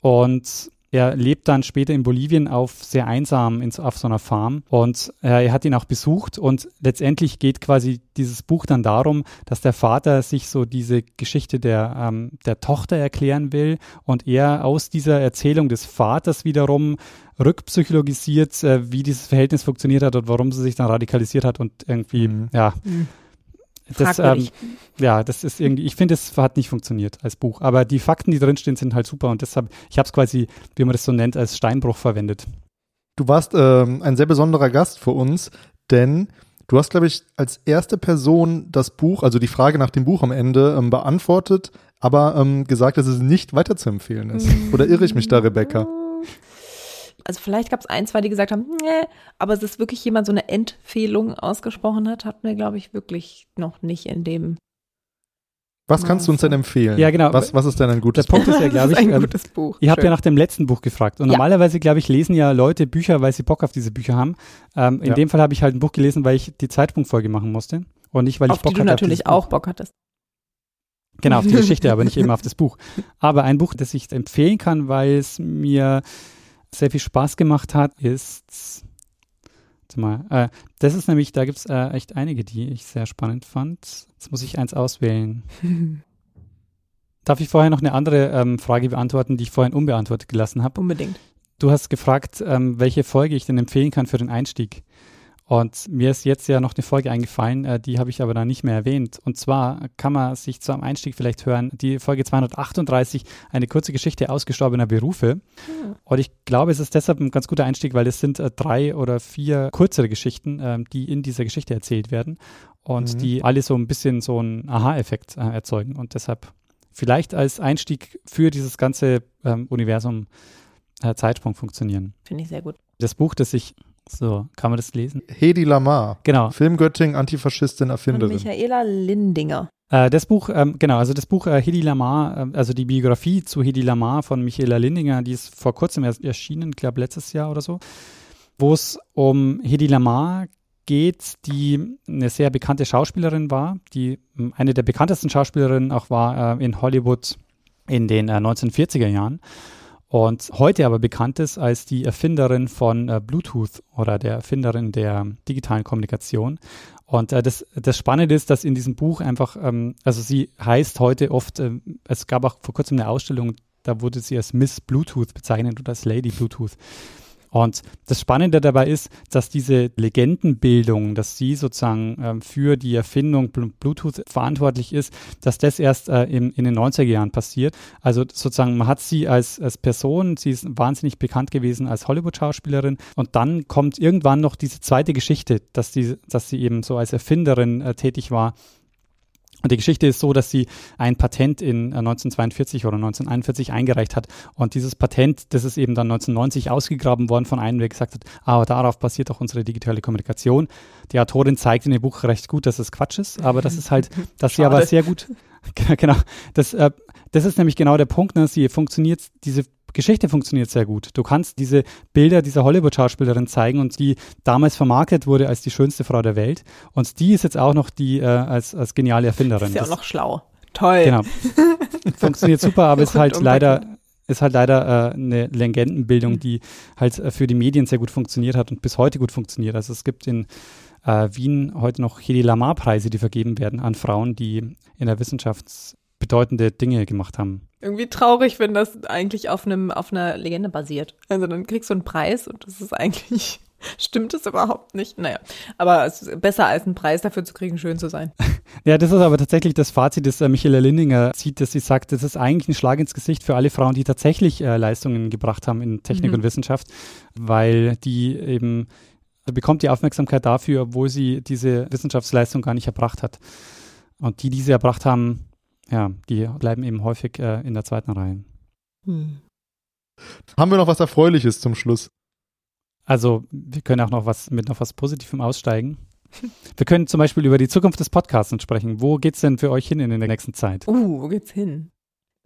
Und er lebt dann später in Bolivien auf sehr einsam in, auf so einer Farm und äh, er hat ihn auch besucht und letztendlich geht quasi dieses Buch dann darum, dass der Vater sich so diese Geschichte der, ähm, der Tochter erklären will und er aus dieser Erzählung des Vaters wiederum rückpsychologisiert, äh, wie dieses Verhältnis funktioniert hat und warum sie sich dann radikalisiert hat und irgendwie, mhm. ja. Mhm das, ähm, ja, das ist irgendwie, ich finde, es hat nicht funktioniert als Buch. Aber die Fakten, die drinstehen, sind halt super und deshalb, ich habe es quasi, wie man das so nennt, als Steinbruch verwendet. Du warst ähm, ein sehr besonderer Gast für uns, denn du hast, glaube ich, als erste Person das Buch, also die Frage nach dem Buch am Ende ähm, beantwortet, aber ähm, gesagt, dass es nicht weiterzuempfehlen ist. Oder irre ich mich da, Rebecca? Also vielleicht gab es ein, zwei, die gesagt haben, nee, aber es ist wirklich jemand so eine Empfehlung ausgesprochen hat, hatten wir, glaube ich, wirklich noch nicht in dem. Was kannst du uns denn empfehlen? Ja, genau. Was, was ist denn ein gutes Buch? Der Punkt ist ja, glaube ich, ein ähm, gutes Buch. ihr habt ja nach dem letzten Buch gefragt. Und ja. normalerweise, glaube ich, lesen ja Leute Bücher, weil sie Bock auf diese Bücher haben. Ähm, in ja. dem Fall habe ich halt ein Buch gelesen, weil ich die Zeitpunktfolge machen musste. Und nicht, weil auf ich Bock die hatte. du natürlich auch Bock hattest. Genau, auf die Geschichte, aber nicht eben auf das Buch. Aber ein Buch, das ich empfehlen kann, weil es mir sehr viel Spaß gemacht hat, ist, mal, äh, das ist nämlich, da gibt es äh, echt einige, die ich sehr spannend fand. Jetzt muss ich eins auswählen. Darf ich vorher noch eine andere ähm, Frage beantworten, die ich vorhin unbeantwortet gelassen habe? Unbedingt. Du hast gefragt, ähm, welche Folge ich denn empfehlen kann für den Einstieg. Und mir ist jetzt ja noch eine Folge eingefallen, äh, die habe ich aber da nicht mehr erwähnt. Und zwar kann man sich zu einem Einstieg vielleicht hören, die Folge 238, eine kurze Geschichte ausgestorbener Berufe. Mhm. Und ich glaube, es ist deshalb ein ganz guter Einstieg, weil es sind äh, drei oder vier kürzere Geschichten, äh, die in dieser Geschichte erzählt werden und mhm. die alle so ein bisschen so einen Aha-Effekt äh, erzeugen. Und deshalb vielleicht als Einstieg für dieses ganze ähm, Universum Zeitsprung funktionieren. Finde ich sehr gut. Das Buch, das ich so, kann man das lesen? Hedi Lamar. Genau. Filmgöttin, Antifaschistin, Erfinderin. Von Michaela Lindinger. Äh, das Buch, ähm, genau, also das Buch äh, Hedy Lamar, äh, also die Biografie zu Hedy Lamar von Michaela Lindinger, die ist vor kurzem erst erschienen, ich glaube letztes Jahr oder so, wo es um Hedy Lamar geht, die eine sehr bekannte Schauspielerin war, die ähm, eine der bekanntesten Schauspielerinnen auch war äh, in Hollywood in den 1940er äh, Jahren und heute aber bekannt ist als die Erfinderin von äh, Bluetooth oder der Erfinderin der digitalen Kommunikation. Und äh, das, das Spannende ist, dass in diesem Buch einfach, ähm, also sie heißt heute oft, äh, es gab auch vor kurzem eine Ausstellung, da wurde sie als Miss Bluetooth bezeichnet oder als Lady Bluetooth. Und das Spannende dabei ist, dass diese Legendenbildung, dass sie sozusagen äh, für die Erfindung Bluetooth verantwortlich ist, dass das erst äh, im, in den 90er Jahren passiert. Also sozusagen, man hat sie als, als Person, sie ist wahnsinnig bekannt gewesen als Hollywood-Schauspielerin und dann kommt irgendwann noch diese zweite Geschichte, dass, die, dass sie eben so als Erfinderin äh, tätig war und die Geschichte ist so, dass sie ein Patent in 1942 äh, oder 1941 eingereicht hat. Und dieses Patent, das ist eben dann 1990 ausgegraben worden von einem, der gesagt hat, aber darauf basiert auch unsere digitale Kommunikation. Die Autorin zeigt in dem Buch recht gut, dass es Quatsch ist, aber das ist halt, dass sie aber sehr gut, genau, das, äh, das ist nämlich genau der Punkt, ne? sie funktioniert, diese Geschichte funktioniert sehr gut. Du kannst diese Bilder dieser Hollywood-Schauspielerin zeigen und die damals vermarktet wurde als die schönste Frau der Welt. Und die ist jetzt auch noch die äh, als, als geniale Erfinderin. Ist ja auch noch schlau. Toll. Genau. Funktioniert super, aber ist halt leider ist halt leider äh, eine Legendenbildung, die halt äh, für die Medien sehr gut funktioniert hat und bis heute gut funktioniert. Also es gibt in äh, Wien heute noch Hedi Lamar-Preise, die vergeben werden an Frauen, die in der Wissenschaft bedeutende Dinge gemacht haben irgendwie traurig, wenn das eigentlich auf einem auf einer Legende basiert. Also dann kriegst du einen Preis und das ist eigentlich stimmt es überhaupt nicht. Naja, aber es ist besser als einen Preis dafür zu kriegen, schön zu sein. Ja, das ist aber tatsächlich das Fazit, das äh, Michaela Lindinger zieht, dass sie sagt, das ist eigentlich ein Schlag ins Gesicht für alle Frauen, die tatsächlich äh, Leistungen gebracht haben in Technik mhm. und Wissenschaft, weil die eben bekommt die Aufmerksamkeit dafür, obwohl sie diese Wissenschaftsleistung gar nicht erbracht hat. Und die, die sie erbracht haben, ja, die bleiben eben häufig äh, in der zweiten Reihe. Hm. Haben wir noch was Erfreuliches zum Schluss? Also, wir können auch noch was mit noch was Positivem aussteigen. Wir können zum Beispiel über die Zukunft des Podcasts sprechen. Wo geht's denn für euch hin in der nächsten Zeit? Uh, wo geht's hin?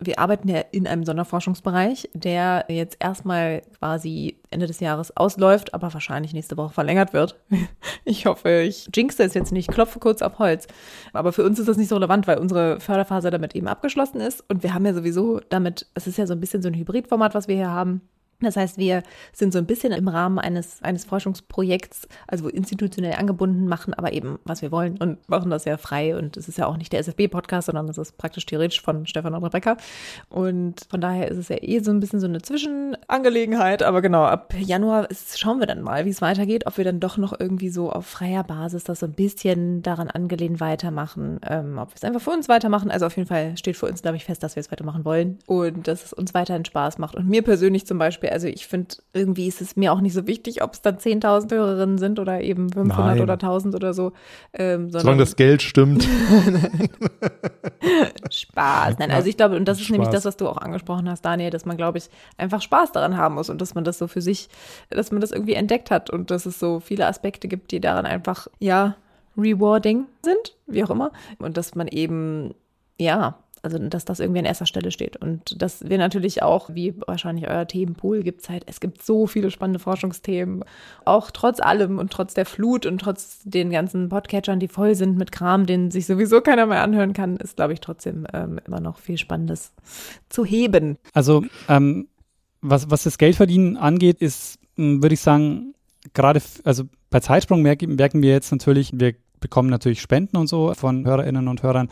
Wir arbeiten ja in einem Sonderforschungsbereich, der jetzt erstmal quasi Ende des Jahres ausläuft, aber wahrscheinlich nächste Woche verlängert wird. Ich hoffe, ich jinxe es jetzt nicht, klopfe kurz auf Holz. Aber für uns ist das nicht so relevant, weil unsere Förderphase damit eben abgeschlossen ist und wir haben ja sowieso damit, es ist ja so ein bisschen so ein Hybridformat, was wir hier haben. Das heißt, wir sind so ein bisschen im Rahmen eines, eines Forschungsprojekts, also institutionell angebunden, machen aber eben, was wir wollen und machen das ja frei. Und es ist ja auch nicht der SFB-Podcast, sondern es ist praktisch theoretisch von Stefan und Rebecca. Und von daher ist es ja eh so ein bisschen so eine Zwischenangelegenheit. Aber genau, ab Januar ist, schauen wir dann mal, wie es weitergeht, ob wir dann doch noch irgendwie so auf freier Basis das so ein bisschen daran angelehnt weitermachen, ähm, ob wir es einfach für uns weitermachen. Also auf jeden Fall steht für uns, glaube ich, fest, dass wir es weitermachen wollen und dass es uns weiterhin Spaß macht. Und mir persönlich zum Beispiel also ich finde, irgendwie ist es mir auch nicht so wichtig, ob es dann 10.000 Hörerinnen sind oder eben 500 Nein. oder 1.000 oder so. Ähm, Solange das Geld stimmt. Spaß. Nein, also ich glaube, und das ist Spaß. nämlich das, was du auch angesprochen hast, Daniel, dass man, glaube ich, einfach Spaß daran haben muss und dass man das so für sich, dass man das irgendwie entdeckt hat und dass es so viele Aspekte gibt, die daran einfach, ja, rewarding sind, wie auch immer. Und dass man eben, ja, also dass das irgendwie an erster Stelle steht. Und dass wir natürlich auch, wie wahrscheinlich euer Themenpool gibt es halt, es gibt so viele spannende Forschungsthemen. Auch trotz allem und trotz der Flut und trotz den ganzen Podcatchern, die voll sind mit Kram, den sich sowieso keiner mehr anhören kann, ist, glaube ich, trotzdem ähm, immer noch viel Spannendes zu heben. Also, ähm, was, was das Geldverdienen angeht, ist, hm, würde ich sagen, gerade, also bei Zeitsprung merken, merken wir jetzt natürlich, wir bekommen natürlich Spenden und so von Hörerinnen und Hörern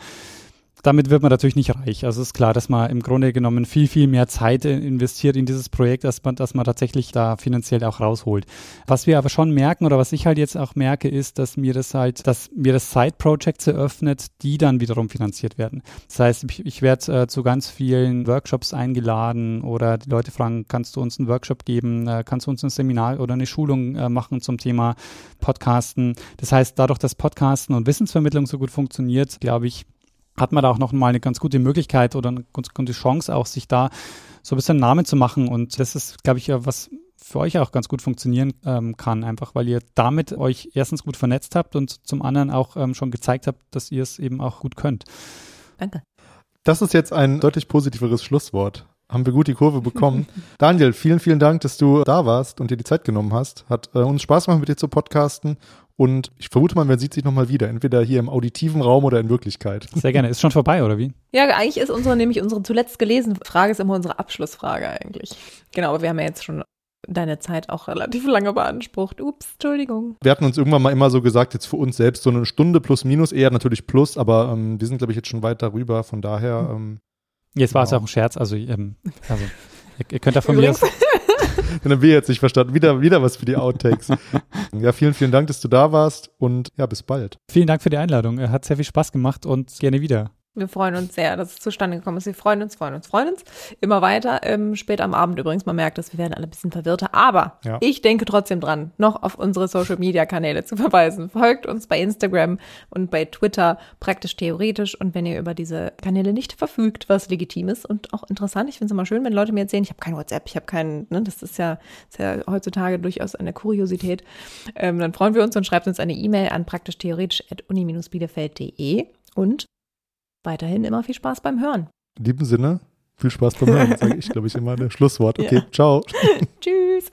damit wird man natürlich nicht reich. Also ist klar, dass man im Grunde genommen viel, viel mehr Zeit investiert in dieses Projekt, dass man, dass man tatsächlich da finanziell auch rausholt. Was wir aber schon merken oder was ich halt jetzt auch merke, ist, dass mir das halt, dass mir das Side-Projects eröffnet, die dann wiederum finanziert werden. Das heißt, ich, ich werde äh, zu ganz vielen Workshops eingeladen oder die Leute fragen, kannst du uns einen Workshop geben, äh, kannst du uns ein Seminar oder eine Schulung äh, machen zum Thema Podcasten. Das heißt, dadurch, dass Podcasten und Wissensvermittlung so gut funktioniert, glaube ich, hat man da auch noch mal eine ganz gute Möglichkeit oder eine ganz gute Chance auch, sich da so ein bisschen Namen zu machen. Und das ist, glaube ich, was für euch auch ganz gut funktionieren ähm, kann, einfach weil ihr damit euch erstens gut vernetzt habt und zum anderen auch ähm, schon gezeigt habt, dass ihr es eben auch gut könnt. Danke. Das ist jetzt ein deutlich positiveres Schlusswort. Haben wir gut die Kurve bekommen. Daniel, vielen, vielen Dank, dass du da warst und dir die Zeit genommen hast. Hat äh, uns Spaß gemacht, mit dir zu podcasten. Und ich vermute mal, man sieht sich nochmal wieder, entweder hier im auditiven Raum oder in Wirklichkeit. Sehr gerne. Ist schon vorbei, oder wie? Ja, eigentlich ist unsere, nämlich unsere zuletzt gelesene Frage ist immer unsere Abschlussfrage eigentlich. Genau, aber wir haben ja jetzt schon deine Zeit auch relativ lange beansprucht. Ups, Entschuldigung. Wir hatten uns irgendwann mal immer so gesagt, jetzt für uns selbst so eine Stunde plus minus, eher natürlich plus, aber ähm, wir sind, glaube ich, jetzt schon weit darüber. Von daher. Ähm, Jetzt war es ja auch ein Scherz, also, ähm, also ihr, ihr könnt da von mir Den haben wir jetzt nicht verstanden. Wieder, wieder was für die Outtakes. ja, vielen, vielen Dank, dass du da warst und ja, bis bald. Vielen Dank für die Einladung. Hat sehr viel Spaß gemacht und gerne wieder. Wir freuen uns sehr, dass es zustande gekommen ist. Wir freuen uns, freuen uns, freuen uns. Immer weiter. Ähm, spät am Abend übrigens, man merkt es, wir werden alle ein bisschen verwirrter. Aber Ja. ich denke trotzdem dran, noch auf unsere Social Media Kanäle zu verweisen. Folgt uns bei Instagram und bei Twitter praktisch theoretisch. Und wenn ihr über diese Kanäle nicht verfügt, was legitim ist und auch interessant, ich finde es immer schön, wenn Leute mir erzählen, ich habe kein WhatsApp, ich habe keinen, ne, das ist ja, ist ja heutzutage durchaus eine Kuriosität. Ähm, dann freuen wir uns und schreibt uns eine E-Mail an praktisch theoretisch at uni-bielefeld.de und weiterhin immer viel Spaß beim Hören. In diesem Sinne, viel Spaß beim Hören, sage ich, glaube ich, immer das Schlusswort. Okay, Ja. ciao. Tschüss.